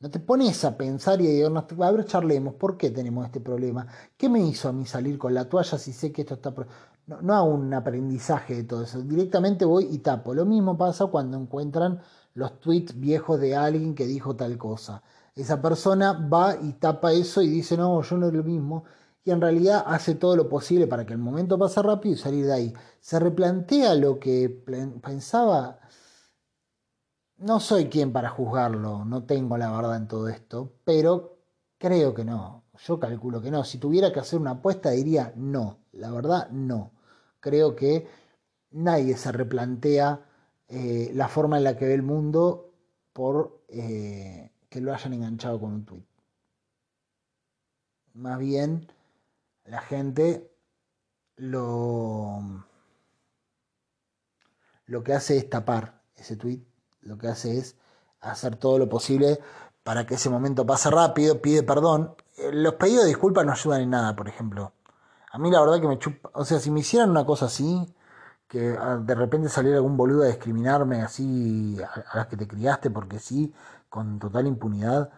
No te pones a pensar y a a ver, charlemos, ¿por qué tenemos este problema? ¿Qué me hizo a mí salir con la toalla si sé que esto está... No, no hago un aprendizaje de todo eso, directamente voy y tapo. Lo mismo pasa cuando encuentran los tweets viejos de alguien que dijo tal cosa esa persona va y tapa eso y dice, no, yo no es lo mismo. Y en realidad hace todo lo posible para que el momento pase rápido y salir de ahí. Se replantea lo que pensaba. No soy quien para juzgarlo, no tengo la verdad en todo esto, pero creo que no. Yo calculo que no. Si tuviera que hacer una apuesta diría no. La verdad no. Creo que nadie se replantea eh, la forma en la que ve el mundo por... Eh, que lo hayan enganchado con un tweet. Más bien, la gente lo, lo que hace es tapar ese tweet, lo que hace es hacer todo lo posible para que ese momento pase rápido, pide perdón. Eh, los pedidos de disculpas no ayudan en nada, por ejemplo. A mí la verdad que me chupa, o sea, si me hicieran una cosa así, que ah, de repente saliera algún boludo a discriminarme así a las que te criaste porque sí, con total impunidad,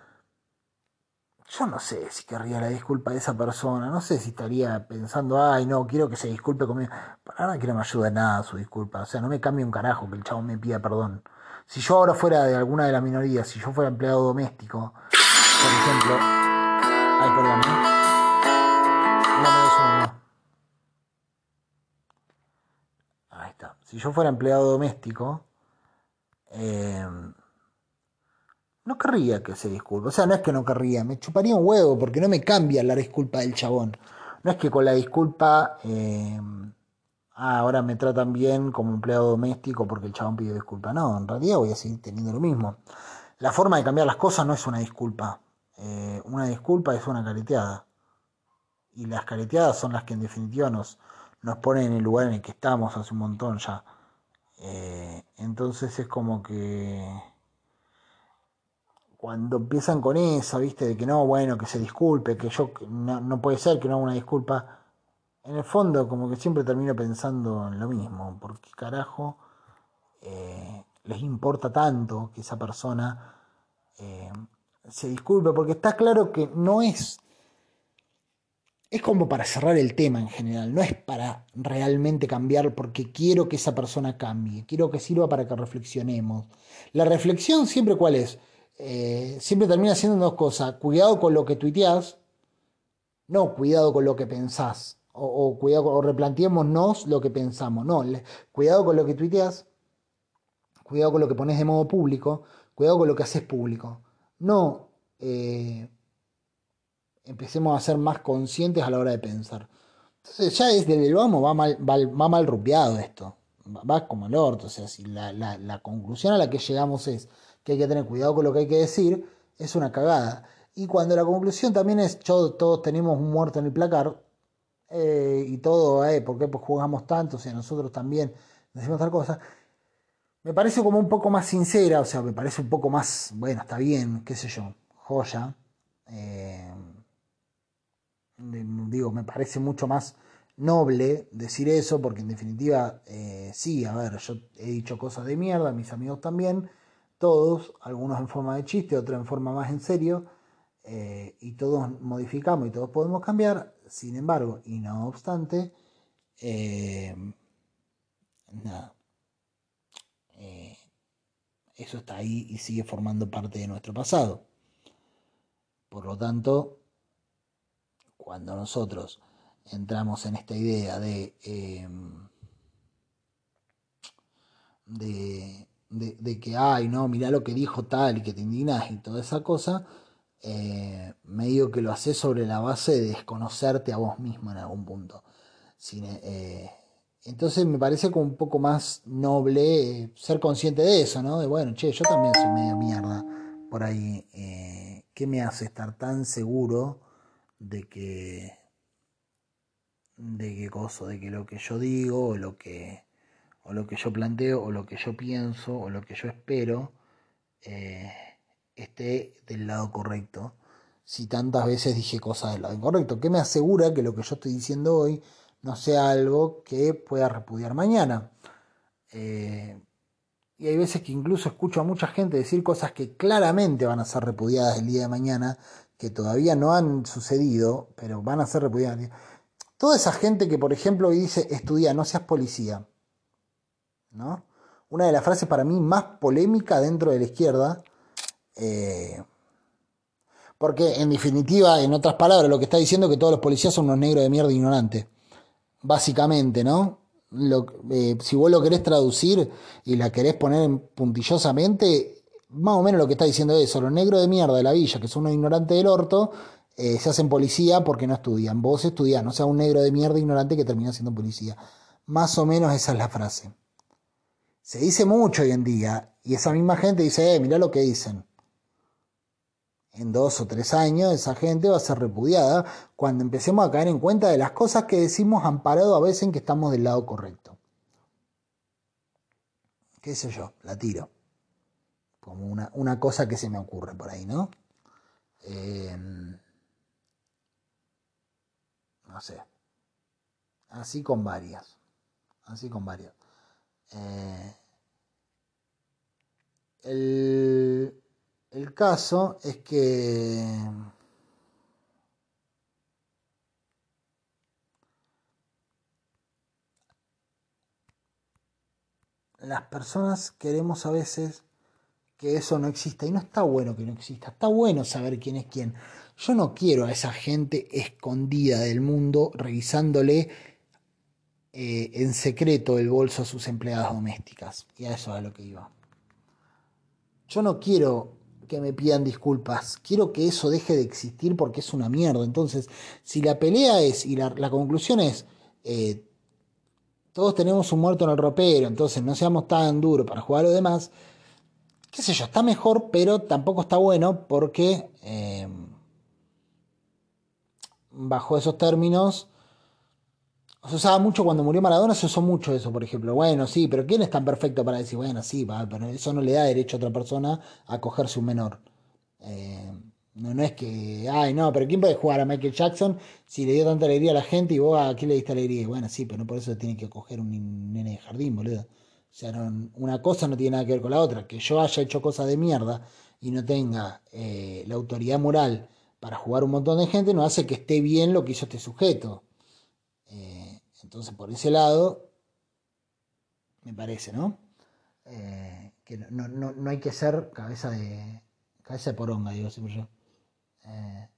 yo no sé si querría la disculpa de esa persona, no sé si estaría pensando, ay, no, quiero que se disculpe conmigo. Para nada que no me ayude nada su disculpa, o sea, no me cambie un carajo que el chavo me pida perdón. Si yo ahora fuera de alguna de las minorías, si yo fuera empleado doméstico, por ejemplo, ay, perdón, ¿eh? no me Ahí está. Si yo fuera empleado doméstico, eh, no querría que se disculpe. O sea, no es que no querría, me chuparía un huevo porque no me cambia la disculpa del chabón. No es que con la disculpa, eh, ah, ahora me tratan bien como empleado doméstico porque el chabón pidió disculpa. No, en realidad voy a seguir teniendo lo mismo. La forma de cambiar las cosas no es una disculpa. Eh, una disculpa es una careteada. Y las careteadas son las que en definitiva nos, nos ponen en el lugar en el que estamos hace un montón ya. Eh, entonces es como que cuando empiezan con esa, viste, de que no, bueno, que se disculpe, que yo no, puede ser que no haga una disculpa, en el fondo como que siempre termino pensando en lo mismo, porque carajo eh, les importa tanto que esa persona eh, se disculpe, porque está claro que no es, es como para cerrar el tema en general, no es para realmente cambiar porque quiero que esa persona cambie, quiero que sirva para que reflexionemos. La reflexión siempre cuál es? Eh, siempre termina siendo dos cosas. Cuidado con lo que tuiteás, no cuidado con lo que pensás. O, cuidado, o replanteémonos lo que pensamos. No, cuidado con lo que tuiteás, cuidado con lo que pones de modo público, cuidado con lo que haces público. No eh, empecemos a ser más conscientes a la hora de pensar. Entonces ya desde el vamos va mal, va, mal rupiado esto. Va, como el orto. O sea, si la, la conclusión a la que llegamos es que hay que tener cuidado con lo que hay que decir, es una cagada. Y cuando la conclusión también es, todos tenemos un muerto en el placar, eh, y todo, eh, ¿por qué pues jugamos tanto? O sea, nosotros también decimos tal cosa. Me parece como un poco más sincera, o sea, me parece un poco más, bueno, está bien, qué sé yo, joya. Eh, digo, me parece mucho más noble decir eso, porque en definitiva, eh, sí, a ver, yo he dicho cosas de mierda, mis amigos también, todos, algunos en forma de chiste, otros en forma más en serio, eh, y todos modificamos y todos podemos cambiar, sin embargo, y no obstante, eh, nada, eh, Eso está ahí y sigue formando parte de nuestro pasado. Por lo tanto, cuando nosotros entramos en esta idea de, em, de, de, que, ay, no, mirá lo que dijo tal y que te indignas y toda esa cosa, eh, medio que lo haces sobre la base de desconocerte a vos mismo en algún punto. Eh, entonces me parece como un poco más noble eh, ser consciente de eso, ¿no? De bueno, che, yo también soy medio mierda por ahí. ¿Qué me hace estar tan seguro de que de qué cosa, de que lo que yo digo lo que o lo que yo planteo o lo que yo pienso o lo que yo espero eh, esté del lado correcto. Si tantas veces dije cosas del lado incorrecto, ¿qué me asegura que lo que yo estoy diciendo hoy no sea algo que pueda repudiar mañana? Eh, y hay veces que incluso escucho a mucha gente decir cosas que claramente van a ser repudiadas el día de mañana, que todavía no han sucedido, pero van a ser repudiadas. Toda esa gente que, por ejemplo, dice, estudia, no seas policía. ¿No? Una de las frases para mí más polémica dentro de la izquierda. Eh, porque en definitiva, en otras palabras, lo que está diciendo es que todos los policías son unos negros de mierda ignorantes. Básicamente, ¿no? Eh, si vos lo querés traducir y la querés poner puntillosamente, más o menos lo que está diciendo es eso, los negros de mierda de la villa, que son unos ignorantes del orto, eh, se hacen policía porque no estudian. Vos estudiás, no sea un negro de mierda ignorante que termina siendo policía. Más o menos esa es la frase. Se dice mucho hoy en día y esa misma gente dice, eh, mirá lo que dicen. En dos o tres años esa gente va a ser repudiada cuando empecemos a caer en cuenta de las cosas que decimos amparado a veces en que estamos del lado correcto. ¿Qué sé yo? La tiro. Como una, cosa que se me ocurre por ahí, ¿no? Eh, no sé. Así con varias. Así con varias. Eh, el, el caso es que las personas queremos a veces que eso no exista y no está bueno que no exista, está bueno saber quién es quién. Yo no quiero a esa gente escondida del mundo revisándole eh, en secreto el bolso a sus empleadas domésticas. Y a eso es a lo que iba. Yo no quiero que me pidan disculpas, quiero que eso deje de existir porque es una mierda. Entonces, si la pelea es, y la, conclusión es, eh, todos tenemos un muerto en el ropero, entonces no seamos tan duros para jugar a lo demás, qué sé yo, está mejor, pero tampoco está bueno porque eh, bajo esos términos se usaba mucho cuando murió Maradona, se usó mucho eso, por ejemplo. Bueno, sí, pero ¿quién es tan perfecto para decir, bueno, sí, va, pero eso no le da derecho a otra persona a cogerse un menor? Eh, no, no es que, ay, no, pero ¿quién puede jugar a Michael Jackson si le dio tanta alegría a la gente y vos a quién le diste alegría? Bueno, sí, pero no por eso tiene que coger un nene de jardín, boludo. O sea, una cosa no tiene nada que ver con la otra. Que yo haya hecho cosas de mierda y no tenga eh, la autoridad moral para jugar un montón de gente no hace que esté bien lo que hizo este sujeto. Entonces, por ese lado, me parece, ¿no? Eh, que no, hay que ser cabeza de cabeza de poronga, digo siempre yo. Eh,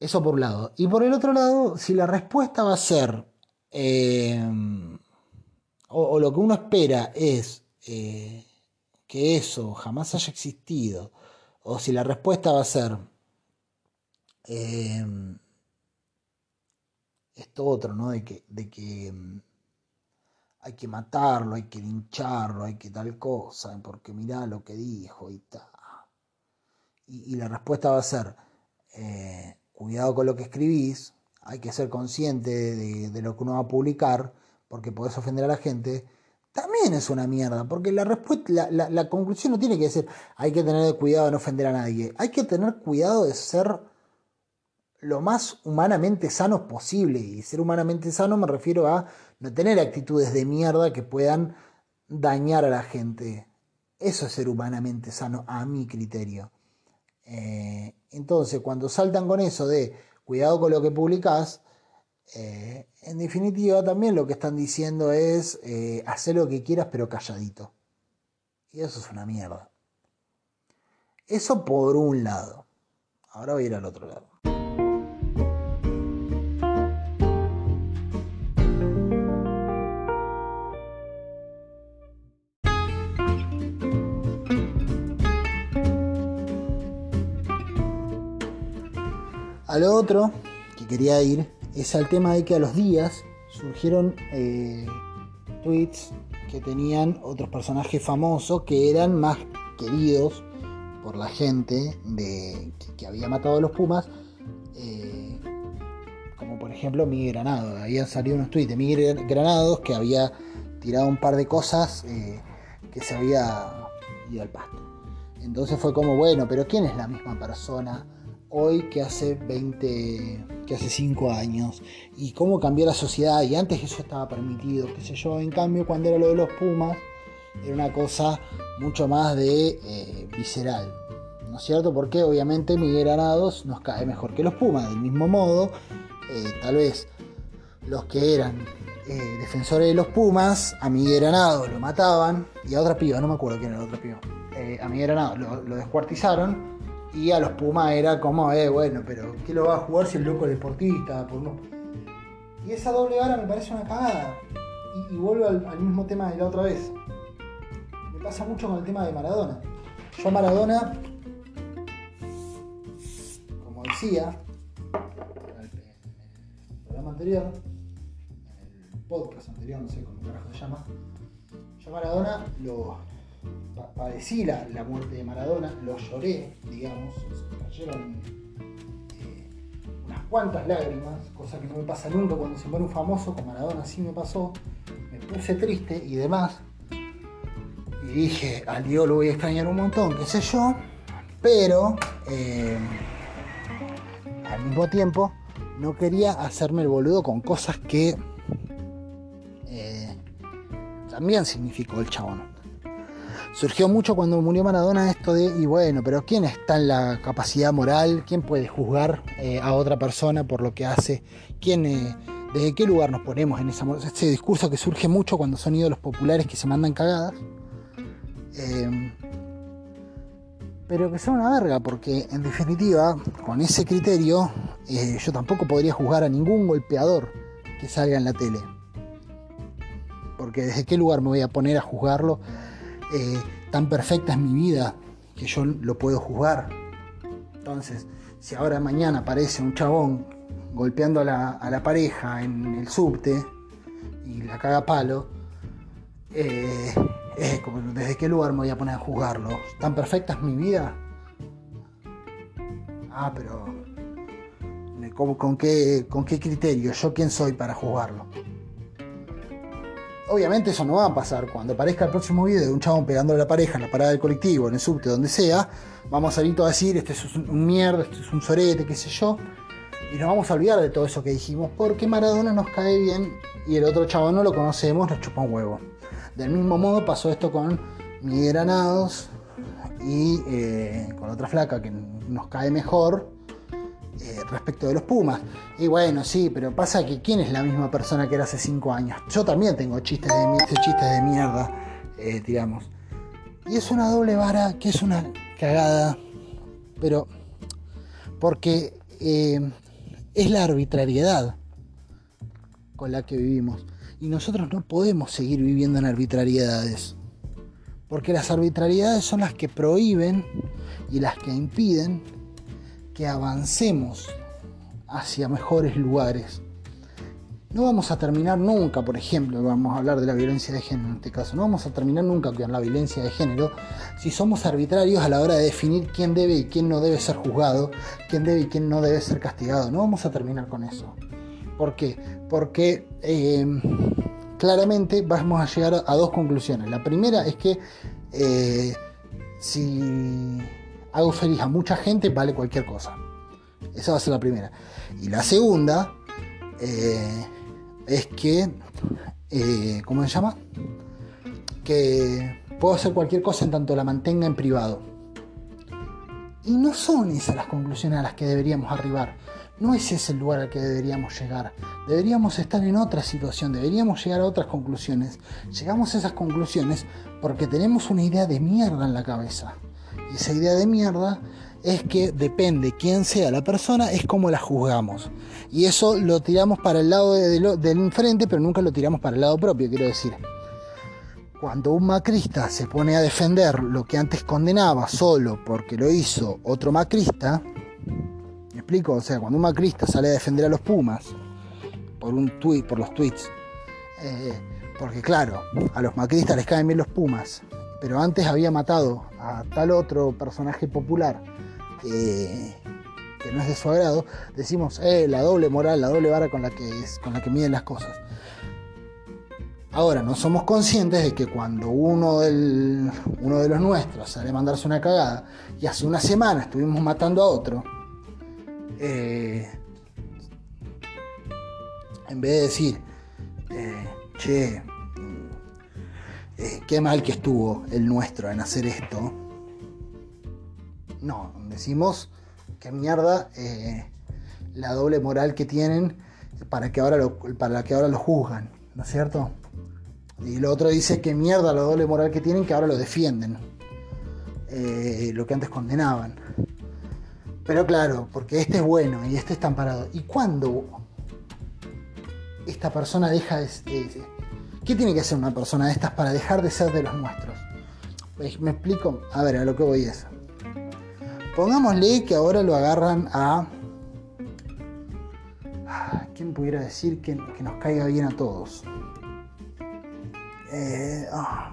eso por un lado. Y por el otro lado, si la respuesta va a ser, eh, o, lo que uno espera es que eso jamás haya existido, o si la respuesta va a ser, esto otro, ¿no? De que, de que mm, hay que matarlo, hay que lincharlo, hay que tal cosa, porque mirá lo que dijo y tal. Y, la respuesta va a ser, eh, cuidado con lo que escribís, hay que ser consciente de, lo que uno va a publicar, porque podés ofender a la gente, también es una mierda, porque la, respuesta, la, la conclusión no tiene que ser, hay que tener cuidado de no ofender a nadie, hay que tener cuidado de ser lo más humanamente sano posible. Y ser humanamente sano me refiero a no tener actitudes de mierda que puedan dañar a la gente. Eso es ser humanamente sano a mi criterio. Eh, entonces, cuando saltan con eso de cuidado con lo que publicás, eh, en definitiva también lo que están diciendo es eh, hacer lo que quieras pero calladito. Y eso es una mierda. Eso por un lado. Ahora voy a ir al otro lado. Al otro que quería ir es al tema de que a los días surgieron eh, tweets que tenían otros personajes famosos que eran más queridos por la gente de, que, había matado a los Pumas. Eh, como por ejemplo Miguel Granado. Habían salido unos tweets de Miguel Granados que había tirado un par de cosas eh, que se había ido al pasto. Entonces fue como, bueno, pero ¿quién es la misma persona? Hoy que hace 20, que hace 5 años, y cómo cambió la sociedad, y antes eso estaba permitido, qué sé yo, en cambio cuando era lo de los Pumas, era una cosa mucho más de eh, visceral, ¿no es cierto? Porque obviamente Miguel Granados nos cae mejor que los Pumas, del mismo modo, eh, tal vez los que eran eh, defensores de los Pumas, a Miguel Granados lo mataban, y a otra piba, no me acuerdo quién era la otra piba, a Miguel Granados lo descuartizaron, y a los Pumas era como, eh, bueno, pero ¿qué lo va a jugar si el loco deportista? Por Y esa doble vara me parece una cagada. Y, vuelvo al, mismo tema de la otra vez. Me pasa mucho con el tema de Maradona. Yo Maradona, como decía en el, programa anterior, en el podcast anterior, no sé cómo carajo se llama, yo Maradona lo, padecí la, muerte de Maradona, lo lloré, digamos, se cayeron eh, unas cuantas lágrimas, cosa que no me pasa nunca cuando se muere un famoso, con Maradona sí me pasó, me puse triste y demás, y dije, al Dios lo voy a extrañar un montón, qué sé yo, pero eh, al mismo tiempo no quería hacerme el boludo con cosas que eh, también significó el chabón surgió mucho cuando murió Maradona esto de, y bueno, pero ¿quién está en la capacidad moral? ¿Quién puede juzgar eh, a otra persona por lo que hace? ¿Quién, eh, ¿Desde qué lugar nos ponemos en esa, ese discurso que surge mucho cuando son ídolos populares que se mandan cagadas? Eh, pero que son una verga, porque en definitiva, con ese criterio, yo tampoco podría juzgar a ningún golpeador que salga en la tele. Porque desde qué lugar me voy a poner a juzgarlo eh, tan perfecta es mi vida que yo lo puedo juzgar. Entonces, si ahora mañana aparece un chabón golpeando a la, pareja en el subte y la caga palo, eh, ¿desde qué lugar me voy a poner a juzgarlo? ¿Tan perfecta es mi vida? Ah, pero ¿con, qué, ¿con qué criterio? ¿Yo quién soy para juzgarlo? Obviamente eso no va a pasar. Cuando aparezca el próximo video de un chabón pegándole a la pareja en la parada del colectivo, en el subte, donde sea, vamos a salir todos a decir, este es un mierda, este es un sorete, qué sé yo. Y nos vamos a olvidar de todo eso que dijimos, porque Maradona nos cae bien y el otro chabón no lo conocemos, nos chupa un huevo. Del mismo modo pasó esto con Miguel Granados y eh, con otra flaca que nos cae mejor eh, respecto de los Pumas. Y bueno, sí, pero pasa que ¿quién es la misma persona que era hace 5 años? Yo también tengo chistes de, chistes de mierda, eh, digamos. Y es una doble vara que es una cagada, pero porque eh, es la arbitrariedad con la que vivimos. Y nosotros no podemos seguir viviendo en arbitrariedades. Porque las arbitrariedades son las que prohíben y las que impiden que avancemos hacia mejores lugares. No vamos a terminar nunca, por ejemplo, vamos a hablar de la violencia de género en este caso, no vamos a terminar nunca con la violencia de género si somos arbitrarios a la hora de definir quién debe y quién no debe ser juzgado, quién debe y quién no debe ser castigado. No vamos a terminar con eso. ¿Por qué? Porque eh, claramente vamos a llegar a dos conclusiones. La primera es que eh, si hago feliz a mucha gente, vale cualquier cosa. Esa va a ser la primera. Y la segunda eh, es que, eh, ¿cómo se llama? Que puedo hacer cualquier cosa en tanto la mantenga en privado. Y no son esas las conclusiones a las que deberíamos arribar. no ese es el lugar al que deberíamos llegar. Deberíamos estar en otra situación, deberíamos llegar a otras conclusiones. Llegamos a esas conclusiones porque tenemos una idea de mierda en la cabeza. Y esa idea de mierda es que depende quién sea la persona, es como la juzgamos. Y eso lo tiramos para el lado del enfrente, pero nunca lo tiramos para el lado propio, quiero decir. Cuando un macrista se pone a defender lo que antes condenaba solo porque lo hizo otro macrista, ¿me explico? O sea, cuando un macrista sale a defender a los Pumas por un tweet, por los tweets, eh, porque claro, a los macristas les caen bien los Pumas, pero antes había matado a tal otro personaje popular que no es de su agrado, decimos, eh, la doble moral, la doble vara con la que, con la que miden las cosas. Ahora, no somos conscientes de que cuando uno, uno de los nuestros sale a mandarse una cagada y hace una semana estuvimos matando a otro, eh, en vez de decir, eh, che, eh, qué mal que estuvo el nuestro en hacer esto, no, decimos qué mierda la doble moral que tienen para que ahora para que ahora lo juzgan, ¿no es cierto? Y lo otro dice que mierda la doble moral que tienen que ahora lo defienden. Eh, lo que antes condenaban. Pero claro, porque este es bueno y este está amparado. ¿Y cuándo esta persona deja de... ¿Qué tiene que hacer una persona de estas para dejar de ser de los nuestros? ¿Me explico? A ver, a lo que voy es. Pongámosle que ahora lo agarran a... ¿Quién pudiera decir que, nos caiga bien a todos? Eh, ah,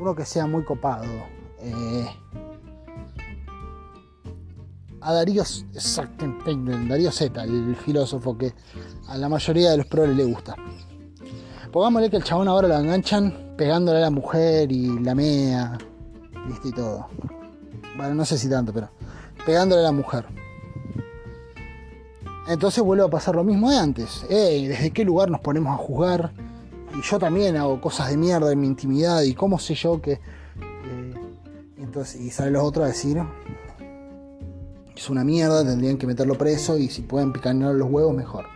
uno que sea muy copado. Eh, a Darío, Darío Z, el filósofo que a la mayoría de los progres le gusta. Pongámosle que el chabón ahora lo enganchan pegándole a la mujer y la mea, ¿viste? Y todo. Bueno, no sé si tanto, pero pegándole a la mujer. Entonces vuelve a pasar lo mismo de antes. ¿Desde qué lugar nos ponemos a juzgar? y yo también hago cosas de mierda en mi intimidad y cómo sé yo que... Eh, entonces, y salen los otros a decir, es una mierda, tendrían que meterlo preso y si pueden picanear los huevos, mejor.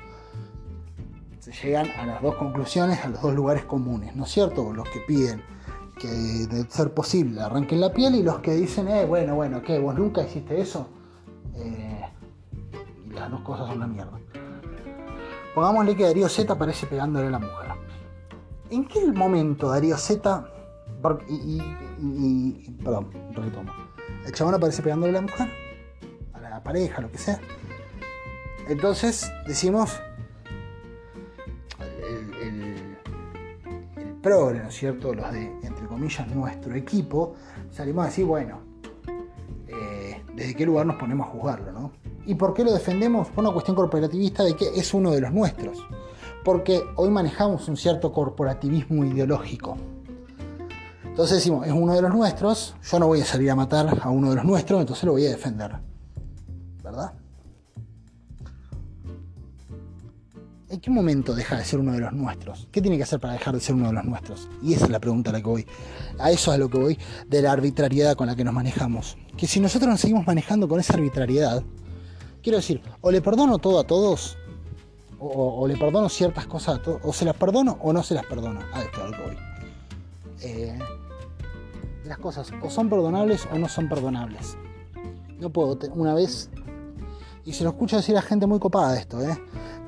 Llegan a las dos conclusiones, a los dos lugares comunes, ¿no es cierto? Los que piden que de ser posible arranquen la piel y los que dicen, eh, bueno, bueno, ¿qué? ¿Vos nunca hiciste eso? Eh, y las dos cosas son una mierda. Pongámosle que Darío Z aparece pegándole a la mujer. ¿En qué momento Darío Z. Y, perdón, retomo. El chabón aparece pegándole a la mujer, a la pareja, lo que sea. Entonces decimos. Progre, ¿no es cierto? Los de, entre comillas, nuestro equipo, salimos a decir, bueno, eh, ¿desde qué lugar nos ponemos a juzgarlo, no? ¿Y por qué lo defendemos? Por una cuestión corporativista de que es uno de los nuestros porque hoy manejamos un cierto corporativismo ideológico. Entonces decimos, es uno de los nuestros, yo no voy a salir a matar a uno de los nuestros, entonces lo voy a defender. ¿Verdad? ¿En qué momento deja de ser uno de los nuestros? ¿Qué tiene que hacer para dejar de ser uno de los nuestros? Y esa es la pregunta a la que voy. A eso es a lo que voy de la arbitrariedad con la que nos manejamos. Que si nosotros nos seguimos manejando con esa arbitrariedad, quiero decir, o le perdono todo a todos, o, le perdono ciertas cosas, o se las perdono o no se las perdono. A esto es lo que voy. Eh, las cosas o son perdonables o no son perdonables. No puedo, una vez, y se lo escucho decir a gente muy copada esto, ¿eh?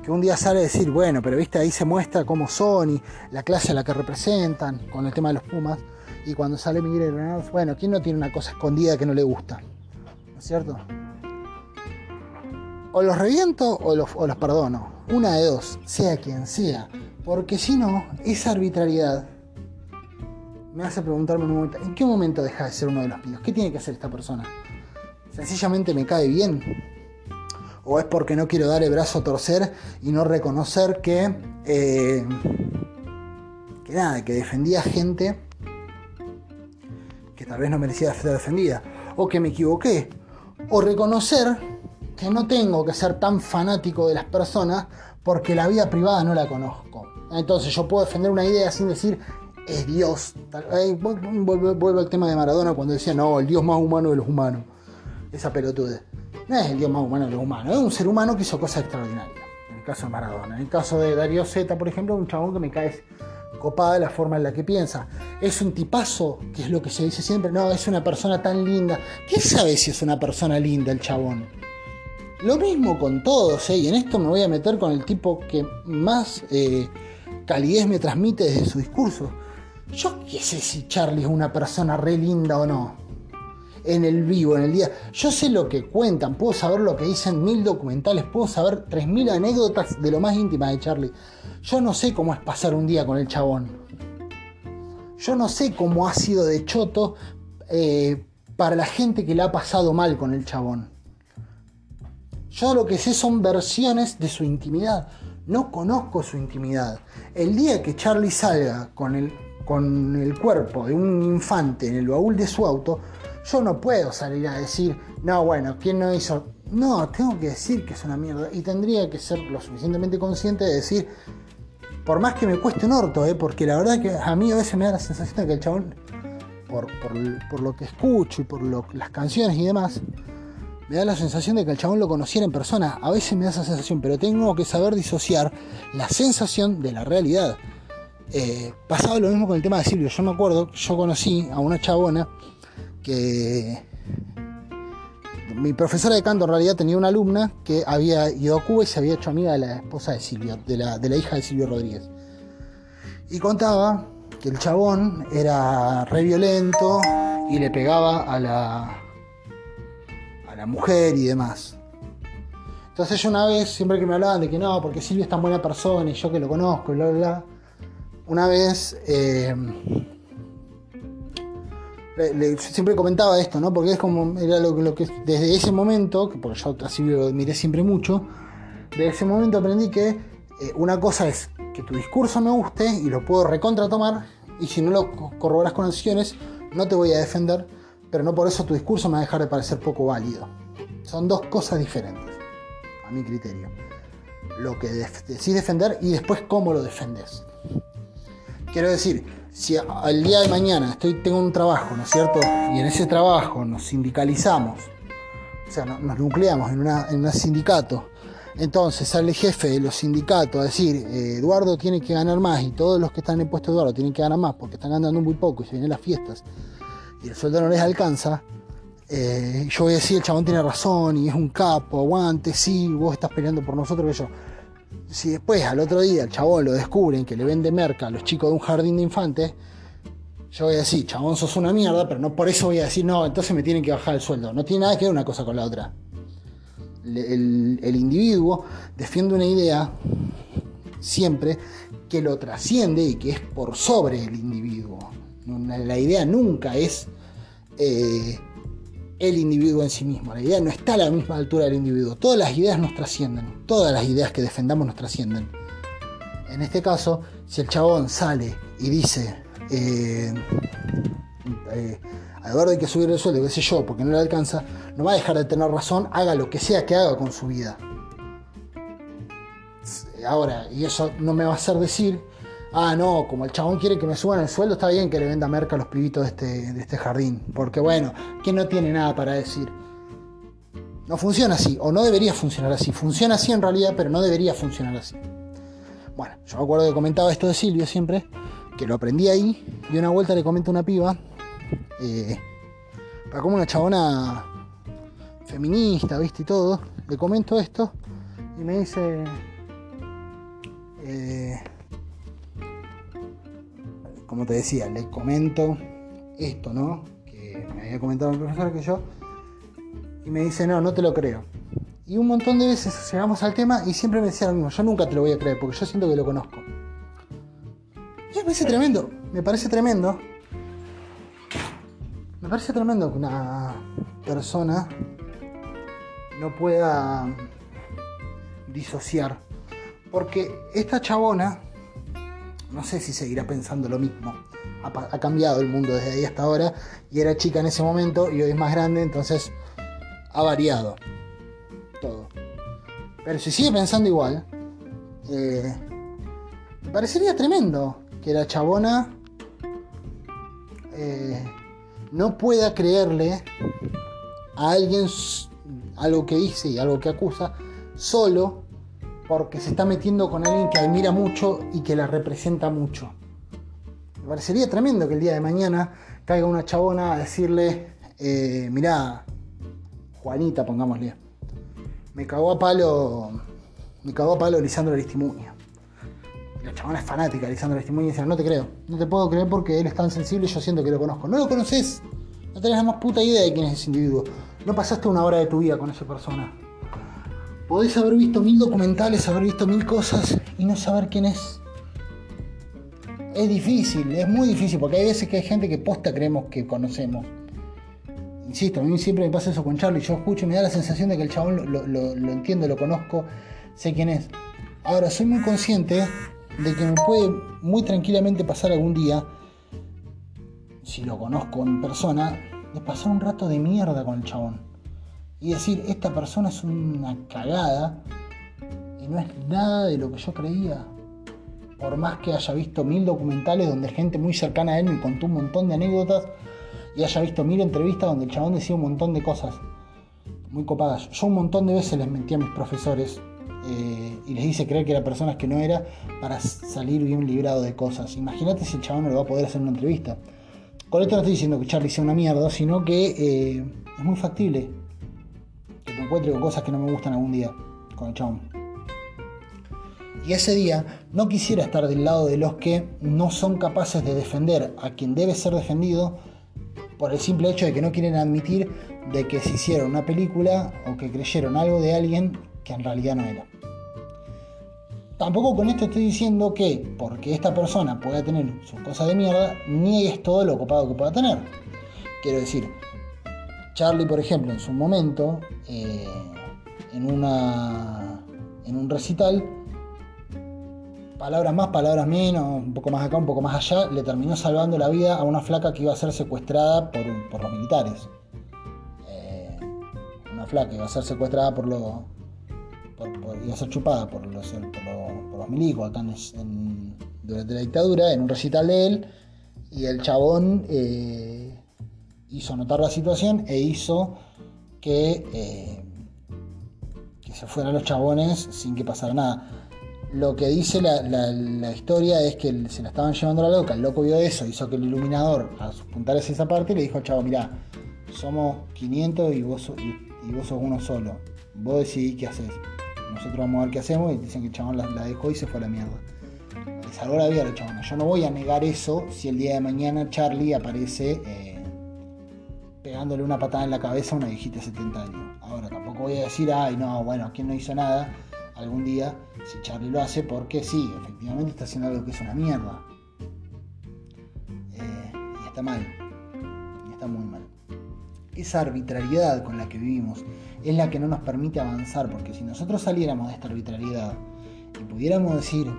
que un día sale a decir, bueno, pero viste, ahí se muestra cómo son y la clase a la que representan, con el tema de los Pumas, y cuando sale Miguel Hernández, bueno, ¿quién no tiene una cosa escondida que no le gusta? ¿No es cierto? O los reviento o los, o los perdono una de dos, sea quien sea, porque si no, esa arbitrariedad me hace preguntarme un momento, ¿en qué momento deja de ser uno de los míos? ¿Qué tiene que hacer esta persona? ¿Sencillamente me cae bien? ¿O es porque no quiero dar el brazo a torcer y no reconocer que, eh, que nada, que defendía gente que tal vez no merecía ser defendida? ¿O que me equivoqué? ¿O reconocer que no tengo que ser tan fanático de las personas porque la vida privada no la conozco. Entonces yo puedo defender una idea sin decir es Dios. Vuelvo al tema de Maradona cuando decía no, el Dios más humano de los humanos. Esa pelotude. No es el dios más humano de lo humano, es un ser humano que hizo cosas extraordinarias. En el caso de Maradona. En el caso de Darío Zeta, por ejemplo, un chabón que me cae copada la forma en la que piensa. Es un tipazo, que es lo que se dice siempre, no, es una persona tan linda. ¿Qué sabe si es una persona linda el chabón? Lo mismo con todos, ¿eh? y en esto me voy a meter con el tipo que más eh, calidez me transmite desde su discurso. Yo qué sé si Charlie es una persona re linda o no. En el vivo, en el día. Yo sé lo que cuentan, puedo saber lo que dicen mil documentales, puedo saber tres mil anécdotas de lo más íntima de Charlie. Yo no sé cómo es pasar un día con el chabón. Yo no sé cómo ha sido de choto eh, para la gente que le ha pasado mal con el chabón. Yo lo que sé son versiones de su intimidad. No conozco su intimidad. El día que Charlie salga con el con el cuerpo de un infante en el baúl de su auto, yo no puedo salir a decir, no, bueno, ¿quién no hizo? No, tengo que decir que es una mierda. Y tendría que ser lo suficientemente consciente de decir, por más que me cueste un orto, ¿eh? porque la verdad que a mí a veces me da la sensación de que el chabón, por, por, lo que escucho y por las canciones y demás, me da la sensación de que el chabón lo conociera en persona. A veces me da esa sensación, pero tengo que saber disociar la sensación de la realidad. Eh, pasaba lo mismo con el tema de Silvio. Yo me acuerdo, yo conocí a una chabona que mi profesora de canto en realidad tenía una alumna que había ido a Cuba y se había hecho amiga de la esposa de Silvio, de la, de la hija de Silvio Rodríguez. Y contaba que el chabón era re violento y le pegaba a la, a la mujer y demás. Entonces yo una vez, siempre que me hablaban de que no, porque Silvio es tan buena persona y yo que lo conozco y bla, bla, bla, una vez eh, siempre comentaba esto, ¿no? Porque es como, era lo, que desde ese momento, porque yo así lo miré siempre mucho, desde ese momento aprendí que eh, una cosa es que tu discurso me guste y lo puedo recontratomar, y si no lo corroboras con acciones, no te voy a defender, pero no por eso tu discurso me va a dejar de parecer poco válido. Son dos cosas diferentes, a mi criterio. Lo que decís defender y después cómo lo defendes. Quiero decir, si al día de mañana estoy, tengo un trabajo, ¿no es cierto? Y en ese trabajo nos sindicalizamos, o sea, nos nucleamos en, un sindicato, entonces sale el jefe de los sindicatos a decir, eh, Eduardo tiene que ganar más y todos los que están en puesto de Eduardo tienen que ganar más porque están ganando muy poco y se vienen las fiestas y el sueldo no les alcanza, eh, yo voy a decir, el chabón tiene razón y es un capo, aguante, sí, vos estás peleando por nosotros, que yo si después al otro día el chabón lo descubren que le vende merca a los chicos de un jardín de infantes, yo voy a decir, chabón, sos una mierda, pero no por eso voy a decir, no, entonces me tienen que bajar el sueldo. No tiene nada que ver una cosa con la otra. El, individuo defiende una idea siempre que lo trasciende y que es por sobre el individuo. La idea nunca es eh, el individuo en sí mismo. La idea no está a la misma altura del individuo. Todas las ideas nos trascienden. Todas las ideas que defendamos nos trascienden. En este caso, si el chabón sale y dice, eh, eh, hay que subir el sueldo, qué sé yo, porque no le alcanza, no va a dejar de tener razón, haga lo que sea que haga con su vida. Ahora, y eso no me va a hacer decir ah, no, como el chabón quiere que me suban el sueldo, está bien que le venda merca a los pibitos de este, de este jardín. Porque bueno, que no tiene nada para decir. No funciona así, o no debería funcionar así. Funciona así en realidad, pero no debería funcionar así. Bueno, yo me acuerdo que comentaba esto de Silvio siempre, que lo aprendí ahí, y una vuelta le comento a una piba, eh, para como una chabona feminista, viste, y todo, le comento esto, y me dice, eh, como te decía, le comento esto, ¿no? Que me había comentado el profesor que yo, y me dice, no, no te lo creo. Y un montón de veces llegamos al tema y siempre me decía lo mismo, yo nunca te lo voy a creer porque yo siento que lo conozco. Y me parece tremendo, me parece tremendo. Me parece tremendo que una persona no pueda disociar. Porque esta chabona no sé si seguirá pensando lo mismo. Ha, cambiado el mundo desde ahí hasta ahora y era chica en ese momento y hoy es más grande, entonces ha variado todo. Pero si sigue pensando igual, eh, me parecería tremendo que la chabona eh, no pueda creerle a alguien algo que dice y algo que acusa, solo porque se está metiendo con alguien que admira mucho y que la representa mucho. Me parecería tremendo que el día de mañana caiga una chabona a decirle, eh, mirá, Juanita, pongámosle, me cagó a palo, me cagó a palo Lisandro Aristimuño. La chabona es fanática de Lisandro Aristimuño y dice, no te creo, no te puedo creer porque él es tan sensible y yo siento que lo conozco. No lo conoces, no tenés la más puta idea de quién es ese individuo. No pasaste una hora de tu vida con esa persona. Podés haber visto mil documentales, haber visto mil cosas y no saber quién es. Es difícil, es muy difícil, porque hay veces que hay gente que posta creemos que conocemos. Insisto, a mí siempre me pasa eso con Charlie. Yo escucho y me da la sensación de que el chabón lo, lo entiendo, lo conozco, sé quién es. Ahora, soy muy consciente de que me puede muy tranquilamente pasar algún día, si lo conozco en persona, de pasar un rato de mierda con el chabón y decir, esta persona es una cagada y no es nada de lo que yo creía. Por más que haya visto mil documentales donde gente muy cercana a él me contó un montón de anécdotas y haya visto mil entrevistas donde el chabón decía un montón de cosas muy copadas. Yo un montón de veces les mentí a mis profesores eh, y les hice creer que eran personas que no era para salir bien librado de cosas. Imagínate si el chabón no le va a poder hacer una entrevista. Con esto no estoy diciendo que Charlie sea una mierda, sino que eh, es muy factible encuentre con cosas que no me gustan algún día con el chabón. Y ese día no quisiera estar del lado de los que no son capaces de defender a quien debe ser defendido por el simple hecho de que no quieren admitir de que se hicieron una película o que creyeron algo de alguien que en realidad no era. Tampoco con esto estoy diciendo que porque esta persona pueda tener sus cosas de mierda, niegues todo lo ocupado que pueda tener. Quiero decir, Charlie, por ejemplo, en su momento, eh, en, una, en un recital, palabras más, palabras menos, un poco más acá, un poco más allá, le terminó salvando la vida a una flaca que iba a ser secuestrada por, los militares. Eh, una flaca que iba a ser secuestrada por los. iba a ser chupada por los, por los, milicos acá durante la dictadura, en un recital de él, y el chabón. Eh, hizo notar la situación e hizo que, eh, que se fueran los chabones sin que pasara nada. Lo que dice la, historia es que se la estaban llevando a la loca, el loco vio eso, hizo que el iluminador apuntara hacia esa parte le dijo al chavo, mirá, somos 500 y vos, y, vos sos uno solo, vos decidís qué haces. Nosotros vamos a ver qué hacemos y dicen que el chabón la, dejó y se fue a la mierda. Le salvó la vida al chabón. Yo no voy a negar eso si el día de mañana Charlie aparece... Eh, pegándole una patada en la cabeza a una viejita de 70 años. Ahora, tampoco voy a decir, ay, no, bueno, ¿quién no hizo nada? Algún día, si Charlie lo hace, porque sí, efectivamente está haciendo algo que es una mierda. Eh, y está mal. Y está muy mal. Esa arbitrariedad con la que vivimos es la que no nos permite avanzar, porque si nosotros saliéramos de esta arbitrariedad y pudiéramos decir,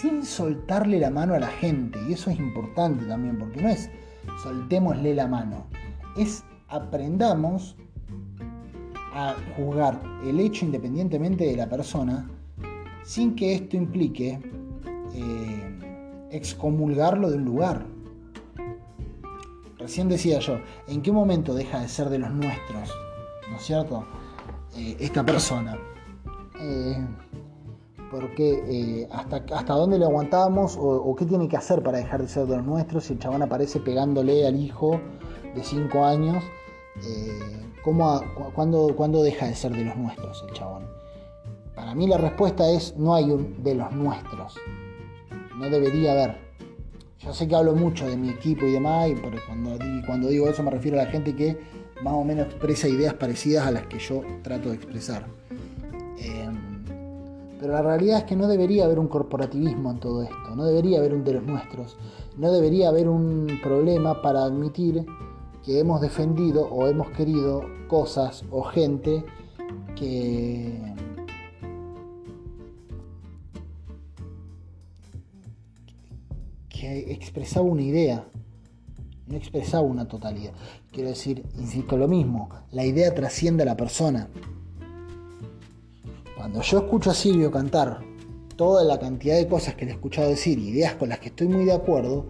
sin soltarle la mano a la gente, y eso es importante también, porque no es soltémosle la mano, es aprendamos a juzgar el hecho independientemente de la persona sin que esto implique eh, excomulgarlo de un lugar. Recién decía yo, ¿en qué momento deja de ser de los nuestros? ¿No es cierto? Eh, esta persona. Eh, porque hasta, hasta dónde le aguantamos o, o, qué tiene que hacer para dejar de ser de los nuestros si el chabón aparece pegándole al hijo de 5 años, eh, ¿cuándo, deja de ser de los nuestros el chabón? Para mí la respuesta es no hay un de los nuestros. No debería haber. Yo sé que hablo mucho de mi equipo y demás, y cuando, cuando digo eso me refiero a la gente que más o menos expresa ideas parecidas a las que yo trato de expresar. Em, pero la realidad es que no debería haber un corporativismo en todo esto, no debería haber un de los nuestros, no debería haber un problema para admitir que hemos defendido o hemos querido cosas o gente que expresaba una idea, no expresaba una totalidad. Quiero decir, insisto lo mismo, la idea trasciende a la persona. Cuando yo escucho a Silvio cantar toda la cantidad de cosas que le he escuchado decir, ideas con las que estoy muy de acuerdo,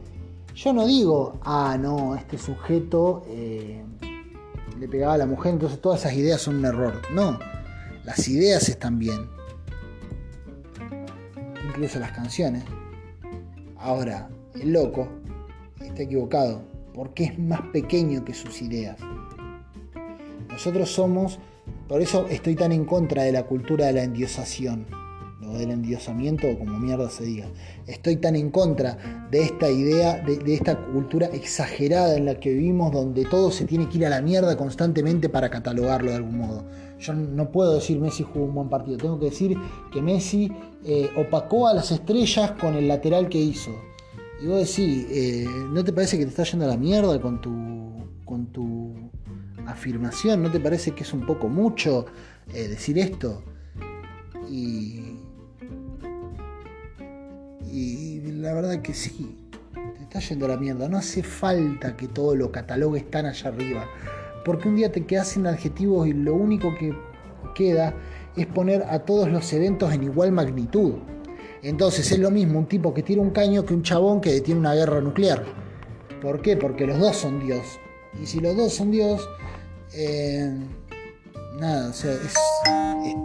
yo no digo, ah, no, este sujeto eh, le pegaba a la mujer, entonces todas esas ideas son un error. No, las ideas están bien. Incluso las canciones. Ahora, el loco está equivocado porque es más pequeño que sus ideas. Nosotros somos, por eso estoy tan en contra de la cultura de la endiosación del endiosamiento o como mierda se diga. Estoy tan en contra de esta idea, de, esta cultura exagerada en la que vivimos, donde todo se tiene que ir a la mierda constantemente para catalogarlo de algún modo. Yo no puedo decir Messi jugó un buen partido, tengo que decir que Messi eh, opacó a las estrellas con el lateral que hizo. Y vos decís, eh, ¿no te parece que te está yendo a la mierda con tu, con tu afirmación? ¿No te parece que es un poco mucho eh, decir esto? Y y la verdad que sí, te está yendo la mierda. No hace falta que todo lo catalogues tan allá arriba. Porque un día te quedas sin adjetivos y lo único que queda es poner a todos los eventos en igual magnitud. Entonces es lo mismo un tipo que tira un caño que un chabón que detiene una guerra nuclear. ¿Por qué? Porque los dos son Dios. Y si los dos son Dios, eh, nada, o sea,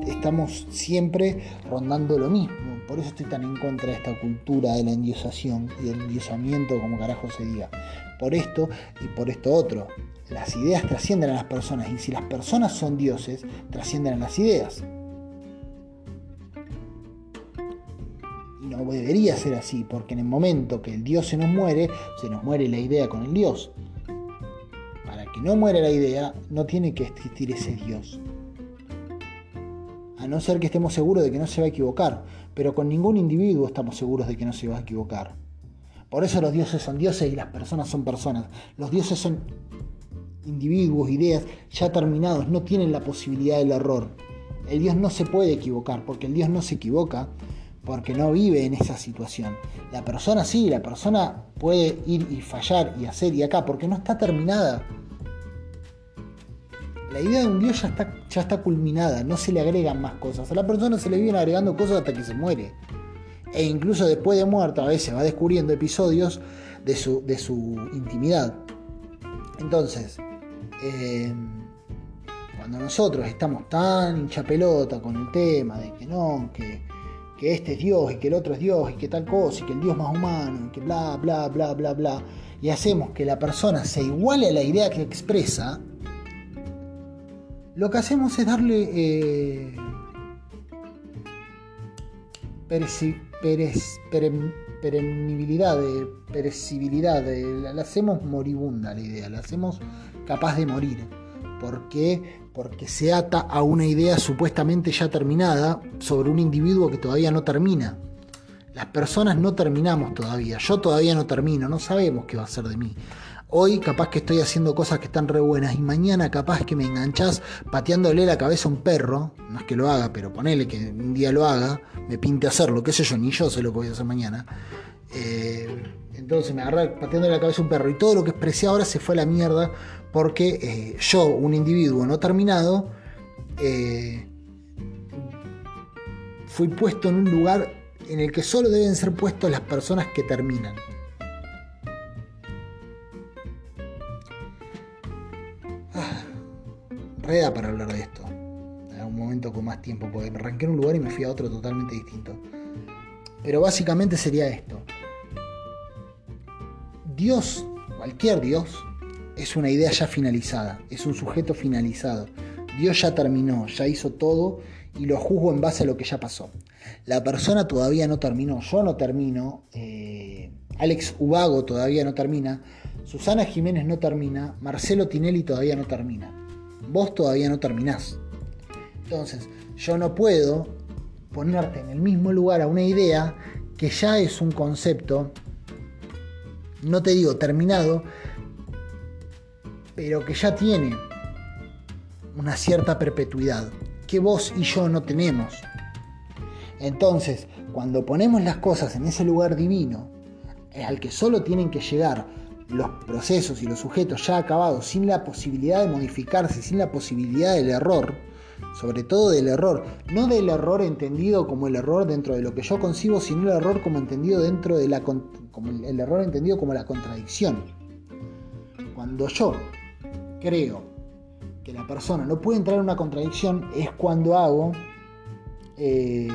estamos siempre rondando lo mismo. Por eso estoy tan en contra de esta cultura de la endiosación y del endiosamiento, como carajo se diga. Por esto y por esto otro. Las ideas trascienden a las personas y si las personas son dioses, trascienden a las ideas. Y no debería ser así, porque en el momento que el dios se nos muere, se nos muere la idea con el dios. Para que no muera la idea, no tiene que existir ese dios. A no ser que estemos seguros de que no se va a equivocar pero con ningún individuo estamos seguros de que no se va a equivocar. Por eso los dioses son dioses y las personas son personas. Los dioses son individuos, ideas ya terminados, no tienen la posibilidad del error. El Dios no se puede equivocar, porque el Dios no se equivoca porque no vive en esa situación. La persona sí, la persona puede ir y fallar y hacer y acá, porque no está terminada la idea de un Dios ya está, ya está culminada, no se le agregan más cosas. A la persona se le vienen agregando cosas hasta que se muere. E incluso después de muerto a veces va descubriendo episodios de su, de su intimidad. Entonces, eh, cuando nosotros estamos tan hincha pelota con el tema de que no, que, este es Dios y que el otro es Dios y que tal cosa y que el Dios más humano y que bla, bla, bla, bla, bla, y hacemos que la persona se iguale a la idea que expresa, lo que hacemos es darle eh, perecibilidad, la hacemos moribunda la idea, la hacemos capaz de morir. ¿Por qué? Porque se ata a una idea supuestamente ya terminada sobre un individuo que todavía no termina. Las personas no terminamos todavía, yo todavía no termino, no sabemos qué va a ser de mí. Hoy capaz que estoy haciendo cosas que están re buenas y mañana capaz que me enganchás pateándole la cabeza a un perro, no es que lo haga, pero ponele que un día lo haga, me pinte hacerlo, qué sé yo, ni yo sé lo que voy a hacer mañana. Eh, entonces me agarré pateándole la cabeza un perro y todo lo que expresé ahora se fue a la mierda porque eh, yo, un individuo no terminado, eh, fui puesto en un lugar en el que solo deben ser puestos las personas que terminan. Para hablar de esto. En un momento con más tiempo, porque me arranqué en un lugar y me fui a otro totalmente distinto. Pero básicamente sería esto. Dios, cualquier Dios, es una idea ya finalizada, es un sujeto finalizado. Dios ya terminó, ya hizo todo y lo juzgo en base a lo que ya pasó. La persona todavía no terminó, yo no termino, eh, Alex Ubago todavía no termina, Susana Jiménez no termina, Marcelo Tinelli todavía no termina vos todavía no terminás. Entonces, yo no puedo ponerte en el mismo lugar a una idea que ya es un concepto, no te digo terminado, pero que ya tiene una cierta perpetuidad, que vos y yo no tenemos. Entonces, cuando ponemos las cosas en ese lugar divino, al que solo tienen que llegar los procesos y los sujetos ya acabados, sin la posibilidad de modificarse, sin la posibilidad del error, sobre todo del error, no del error entendido como el error dentro de lo que yo concibo, sino el error como entendido dentro de la como el error entendido como la contradicción. Cuando yo creo que la persona no puede entrar en una contradicción es cuando hago eh,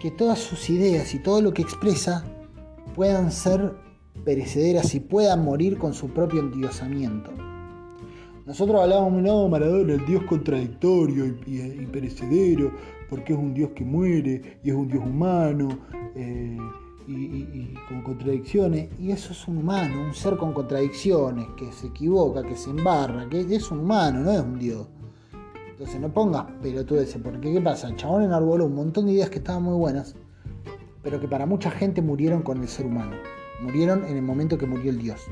que todas sus ideas y todo lo que expresa puedan ser perecederas y puedan morir con su propio endiosamiento. Nosotros hablábamos, no, Maradona, el Dios contradictorio y, perecedero, porque es un Dios que muere y es un Dios humano eh, y, con contradicciones. Y eso es un humano, un ser con contradicciones, que se equivoca, que se embarra, que es un humano, no es un Dios. Entonces no pongas pelotudeces, porque ¿qué pasa? El chabón enarboló un montón de ideas que estaban muy buenas, pero que para mucha gente murieron con el ser humano. Murieron en el momento que murió el Dios.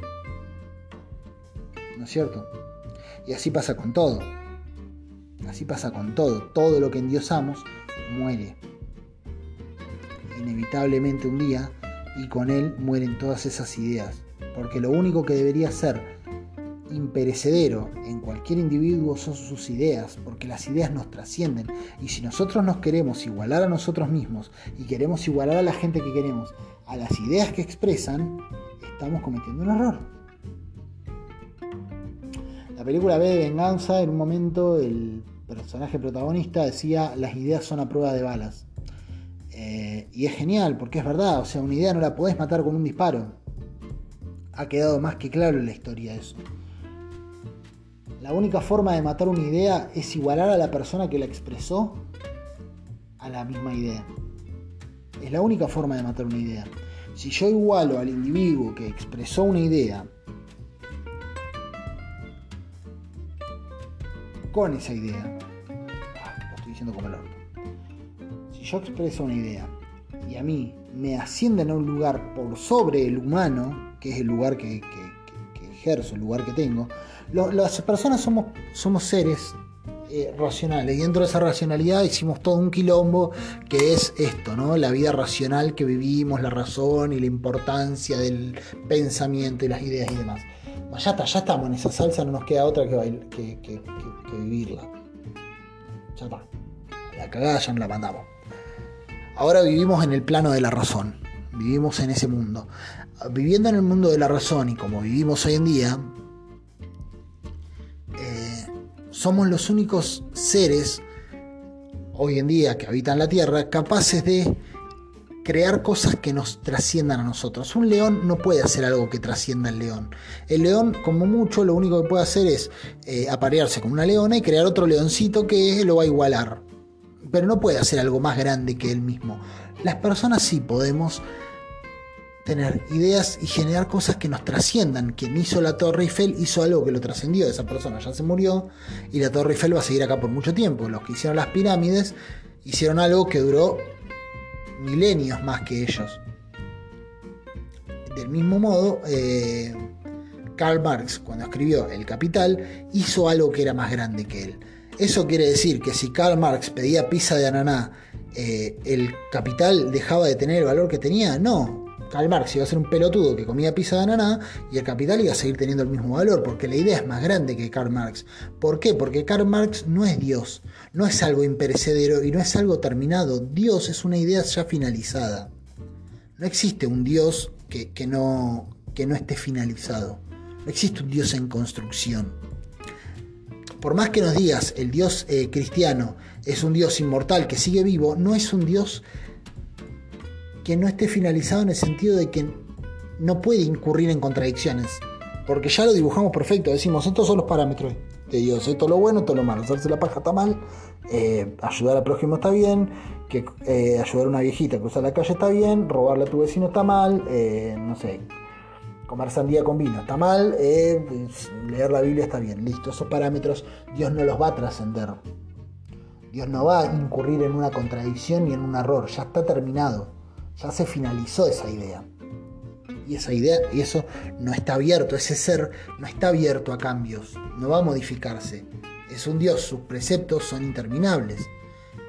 ¿No es cierto? Y así pasa con todo. Así pasa con todo. Todo lo que endiosamos muere. Inevitablemente un día y con él mueren todas esas ideas. Porque lo único que debería ser imperecedero en cualquier individuo son sus ideas, porque las ideas nos trascienden. Y si nosotros nos queremos igualar a nosotros mismos y queremos igualar a la gente que queremos a las ideas que expresan, estamos cometiendo un error. La película B de Venganza, en un momento el personaje protagonista decía, las ideas son a prueba de balas. Eh, y es genial, porque es verdad, o sea, una idea no la podés matar con un disparo. Ha quedado más que claro en la historia eso. La única forma de matar una idea es igualar a la persona que la expresó a la misma idea. Es la única forma de matar una idea. Si yo igualo al individuo que expresó una idea con esa idea, ah, lo estoy diciendo como el orto. Si yo expreso una idea y a mí me ascienden a un lugar por sobre el humano, que es el lugar que, ejerzo, el lugar que tengo, las personas somos, somos seres eh. Y dentro de esa racionalidad hicimos todo un quilombo que es esto, ¿no? La vida racional que vivimos, la razón y la importancia del pensamiento y las ideas y demás. ya está, ya estamos en esa salsa, no nos queda otra que, que, vivirla. Ya está. La cagada ya no la mandamos. Ahora vivimos en el plano de la razón. Vivimos en ese mundo. Viviendo en el mundo de la razón y como vivimos hoy en día, somos los únicos seres hoy en día que habitan la Tierra capaces de crear cosas que nos trasciendan a nosotros. Un león no puede hacer algo que trascienda al león. El león, como mucho, lo único que puede hacer es eh, aparearse con una leona y crear otro leoncito que lo va a igualar. Pero no puede hacer algo más grande que él mismo. Las personas sí podemos tener ideas y generar cosas que nos trasciendan. Quien hizo la Torre Eiffel hizo algo que lo trascendió. Esa persona ya se murió y la Torre Eiffel va a seguir acá por mucho tiempo. Los que hicieron las pirámides hicieron algo que duró milenios más que ellos. Del mismo modo, eh, Karl Marx, cuando escribió El Capital, hizo algo que era más grande que él. Eso quiere decir que si Karl Marx pedía pizza de ananá, eh, ¿el capital dejaba de tener el valor que tenía? No, Karl Marx iba a ser un pelotudo que comía pizza de ananá y el capital iba a seguir teniendo el mismo valor, porque la idea es más grande que Karl Marx. ¿Por qué? Porque Karl Marx no es Dios, no es algo imperecedero y no es algo terminado. Dios es una idea ya finalizada. No existe un Dios que, no, que no esté finalizado. No existe un Dios en construcción. Por más que nos digas el Dios eh, cristiano es un Dios inmortal que sigue vivo, no es un Dios que no esté finalizado en el sentido de que no puede incurrir en contradicciones. Porque ya lo dibujamos perfecto, decimos, estos son los parámetros de Dios, esto es lo bueno, esto es lo malo, hacerse la paja está mal, eh, ayudar al prójimo está bien, que eh, ayudar a una viejita a cruzar la calle está bien, robarle a tu vecino está mal, eh, no sé, comer sandía con vino está mal, leer la Biblia está bien, listo, esos parámetros Dios no los va a trascender. Dios no va a incurrir en una contradicción ni en un error, ya está terminado. Ya se finalizó esa idea. Y esa idea, y eso no está abierto, ese ser no está abierto a cambios, no va a modificarse. Es un Dios, sus preceptos son interminables.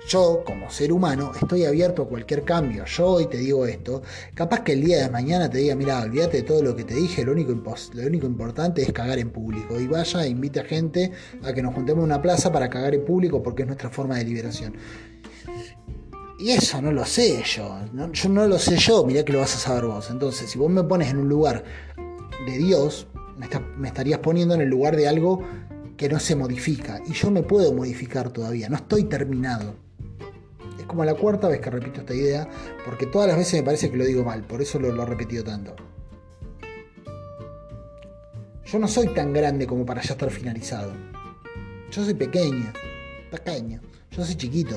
Yo, como ser humano, estoy abierto a cualquier cambio. Yo hoy te digo esto. Capaz que el día de mañana te diga, mira, olvídate de todo lo que te dije, lo único, lo único importante es cagar en público. Y vaya e invite a gente a que nos juntemos en una plaza para cagar en público porque es nuestra forma de liberación. Y eso no lo sé yo. yo no lo sé yo, mirá que lo vas a saber vos. Entonces, si vos me pones en un lugar de Dios, me, estarías poniendo en el lugar de algo que no se modifica. Y yo me puedo modificar todavía, no estoy terminado. Es como la cuarta vez que repito esta idea, porque todas las veces me parece que lo digo mal, por eso lo, lo he repetido tanto. Yo no soy tan grande como para ya estar finalizado. Yo soy pequeño, pequeño. Yo soy chiquito.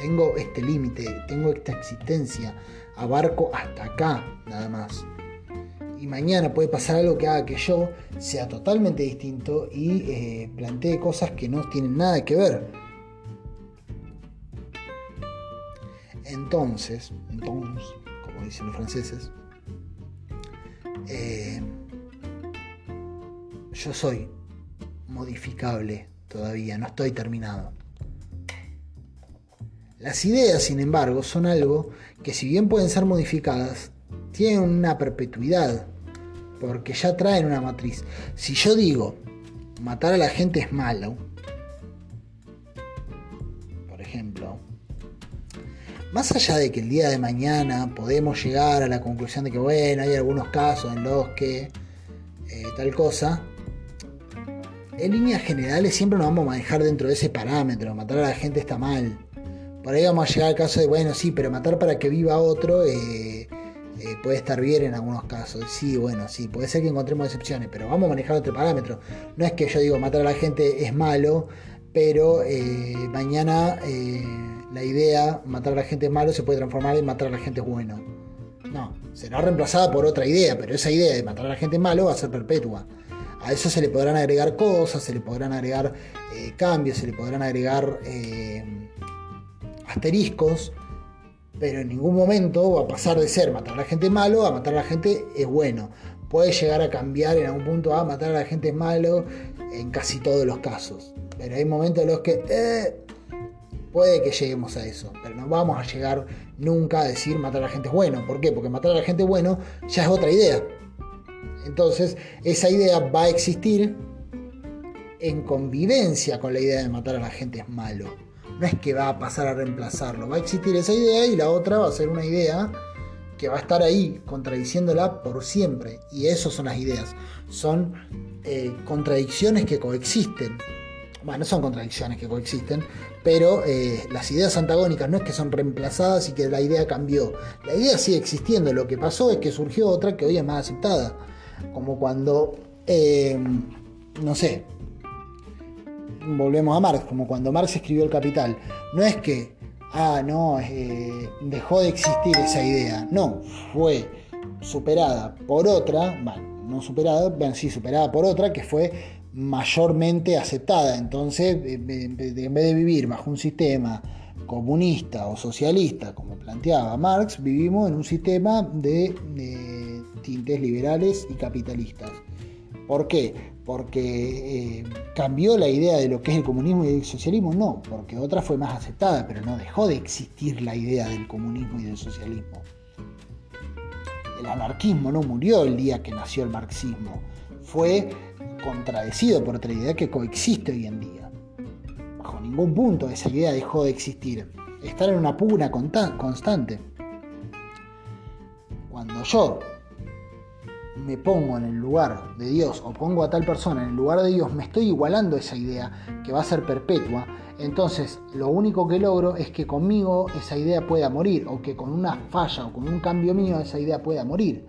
Tengo este límite, tengo esta existencia. Abarco hasta acá, nada más. Y mañana puede pasar algo que haga que yo sea totalmente distinto y eh, plantee cosas que no tienen nada que ver. Entonces, entonces, como dicen los franceses, eh, yo soy modificable todavía, no estoy terminado. Las ideas, sin embargo, son algo que si bien pueden ser modificadas, tienen una perpetuidad, porque ya traen una matriz. Si yo digo, matar a la gente es malo, por ejemplo, más allá de que el día de mañana podemos llegar a la conclusión de que, bueno, hay algunos casos en los que eh, tal cosa, en líneas generales siempre nos vamos a manejar dentro de ese parámetro. Matar a la gente está mal. Por ahí vamos a llegar al caso de, bueno, sí, pero matar para que viva otro eh, eh, puede estar bien en algunos casos. Sí, bueno, sí, puede ser que encontremos excepciones, pero vamos a manejar otro parámetro. No es que yo digo matar a la gente es malo, pero eh, mañana la idea matar a la gente es malo se puede transformar en matar a la gente es bueno. No, será reemplazada por otra idea, pero esa idea de matar a la gente malo va a ser perpetua. A eso se le podrán agregar cosas, se le podrán agregar cambios, se le podrán agregar asteriscos, pero en ningún momento va a pasar de ser matar a la gente malo a matar a la gente es bueno. Puede llegar a cambiar en algún punto a matar a la gente es malo en casi todos los casos. Pero hay momentos en los que eh, puede que lleguemos a eso, pero no vamos a llegar nunca a decir matar a la gente es bueno. ¿Por qué? Porque matar a la gente bueno ya es otra idea. Entonces, esa idea va a existir en convivencia con la idea de matar a la gente es malo. No es que va a pasar a reemplazarlo, va a existir esa idea y la otra va a ser una idea que va a estar ahí contradiciéndola por siempre. Y eso son las ideas. Son eh, contradicciones que coexisten. Bueno, no son contradicciones que coexisten, pero eh, las ideas antagónicas no es que son reemplazadas y que la idea cambió. La idea sigue existiendo. Lo que pasó es que surgió otra que hoy es más aceptada. Como cuando, eh, no sé, volvemos a Marx, como cuando Marx escribió El Capital. No es que, ah, no, eh, dejó de existir esa idea. No, fue superada por otra, bueno, no superada, bueno, sí, superada por otra que fue mayormente aceptada. Entonces, en vez de vivir bajo un sistema comunista o socialista, como planteaba Marx, vivimos en un sistema de tintes liberales y capitalistas. ¿Por qué? Porque eh, cambió la idea de lo que es el comunismo y el socialismo, no, porque otra fue más aceptada, pero no dejó de existir la idea del comunismo y del socialismo. El anarquismo no murió el día que nació el marxismo, fue contradecido por otra idea que coexiste hoy en día. Bajo ningún punto esa idea dejó de existir. Estar en una pugna constante. Cuando yo me pongo en el lugar de Dios o pongo a tal persona en el lugar de Dios, me estoy igualando esa idea que va a ser perpetua. Entonces, lo único que logro es que conmigo esa idea pueda morir, o que con una falla o con un cambio mío esa idea pueda morir.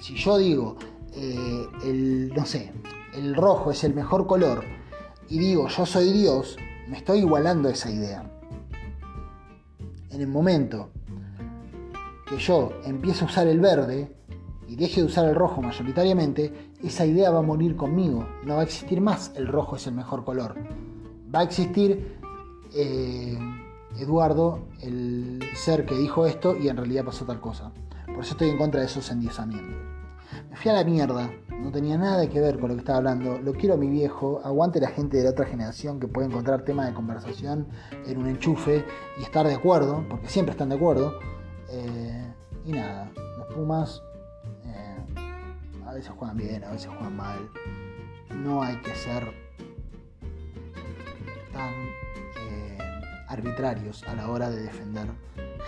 Si yo digo, eh, el, no sé, el rojo es el mejor color, y digo, yo soy Dios, me estoy igualando esa idea. En el momento que yo empiezo a usar el verde, y deje de usar el rojo mayoritariamente, esa idea va a morir conmigo. No va a existir más el rojo es el mejor color. Va a existir eh, Eduardo, el ser que dijo esto y en realidad pasó tal cosa. Por eso estoy en contra de esos endiosamientos. Me fui a la mierda, no tenía nada que ver con lo que estaba hablando. Lo quiero a mi viejo, aguante la gente de la otra generación que puede encontrar temas de conversación en un enchufe y estar de acuerdo, porque siempre están de acuerdo. Eh, y nada, los Pumas a veces juegan bien, a veces juegan mal. No hay que ser tan eh, arbitrarios a la hora de defender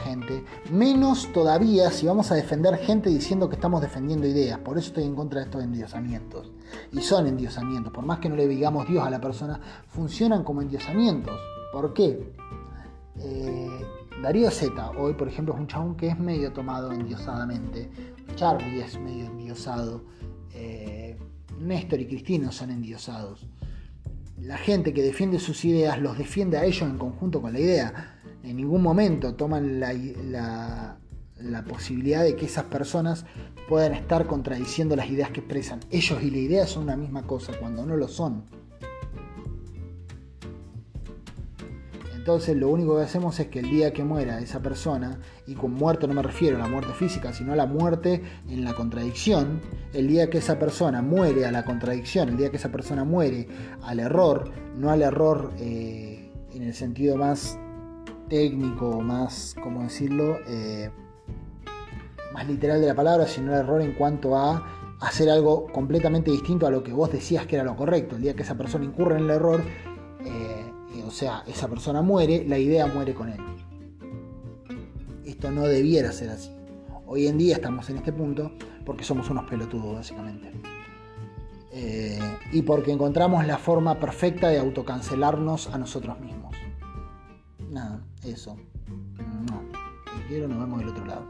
gente. Menos todavía si vamos a defender gente diciendo que estamos defendiendo ideas. Por eso estoy en contra de estos endiosamientos. Y son endiosamientos. Por más que no le digamos Dios a la persona, funcionan como endiosamientos. ¿Por qué? Eh, Darío Z, hoy por ejemplo, es un chabón que es medio tomado endiosadamente. Charlie es medio endiosado. Eh, Néstor y Cristino son endiosados. La gente que defiende sus ideas los defiende a ellos en conjunto con la idea. En ningún momento toman la, la posibilidad de que esas personas puedan estar contradiciendo las ideas que expresan. Ellos y la idea son una misma cosa cuando no lo son. Entonces lo único que hacemos es que el día que muera esa persona, y con muerte no me refiero a la muerte física, sino a la muerte en la contradicción, el día que esa persona muere a la contradicción, el día que esa persona muere al error, no al error eh, en el sentido más técnico, más, ¿cómo decirlo?, eh, más literal de la palabra, sino al error en cuanto a hacer algo completamente distinto a lo que vos decías que era lo correcto. El día que esa persona incurre en el error, eh, o sea, esa persona muere, la idea muere con él. Esto no debiera ser así. Hoy en día estamos en este punto porque somos unos pelotudos, básicamente. Eh, y porque encontramos la forma perfecta de autocancelarnos a nosotros mismos. Nada, eso. No. Si quiero, nos vemos del otro lado.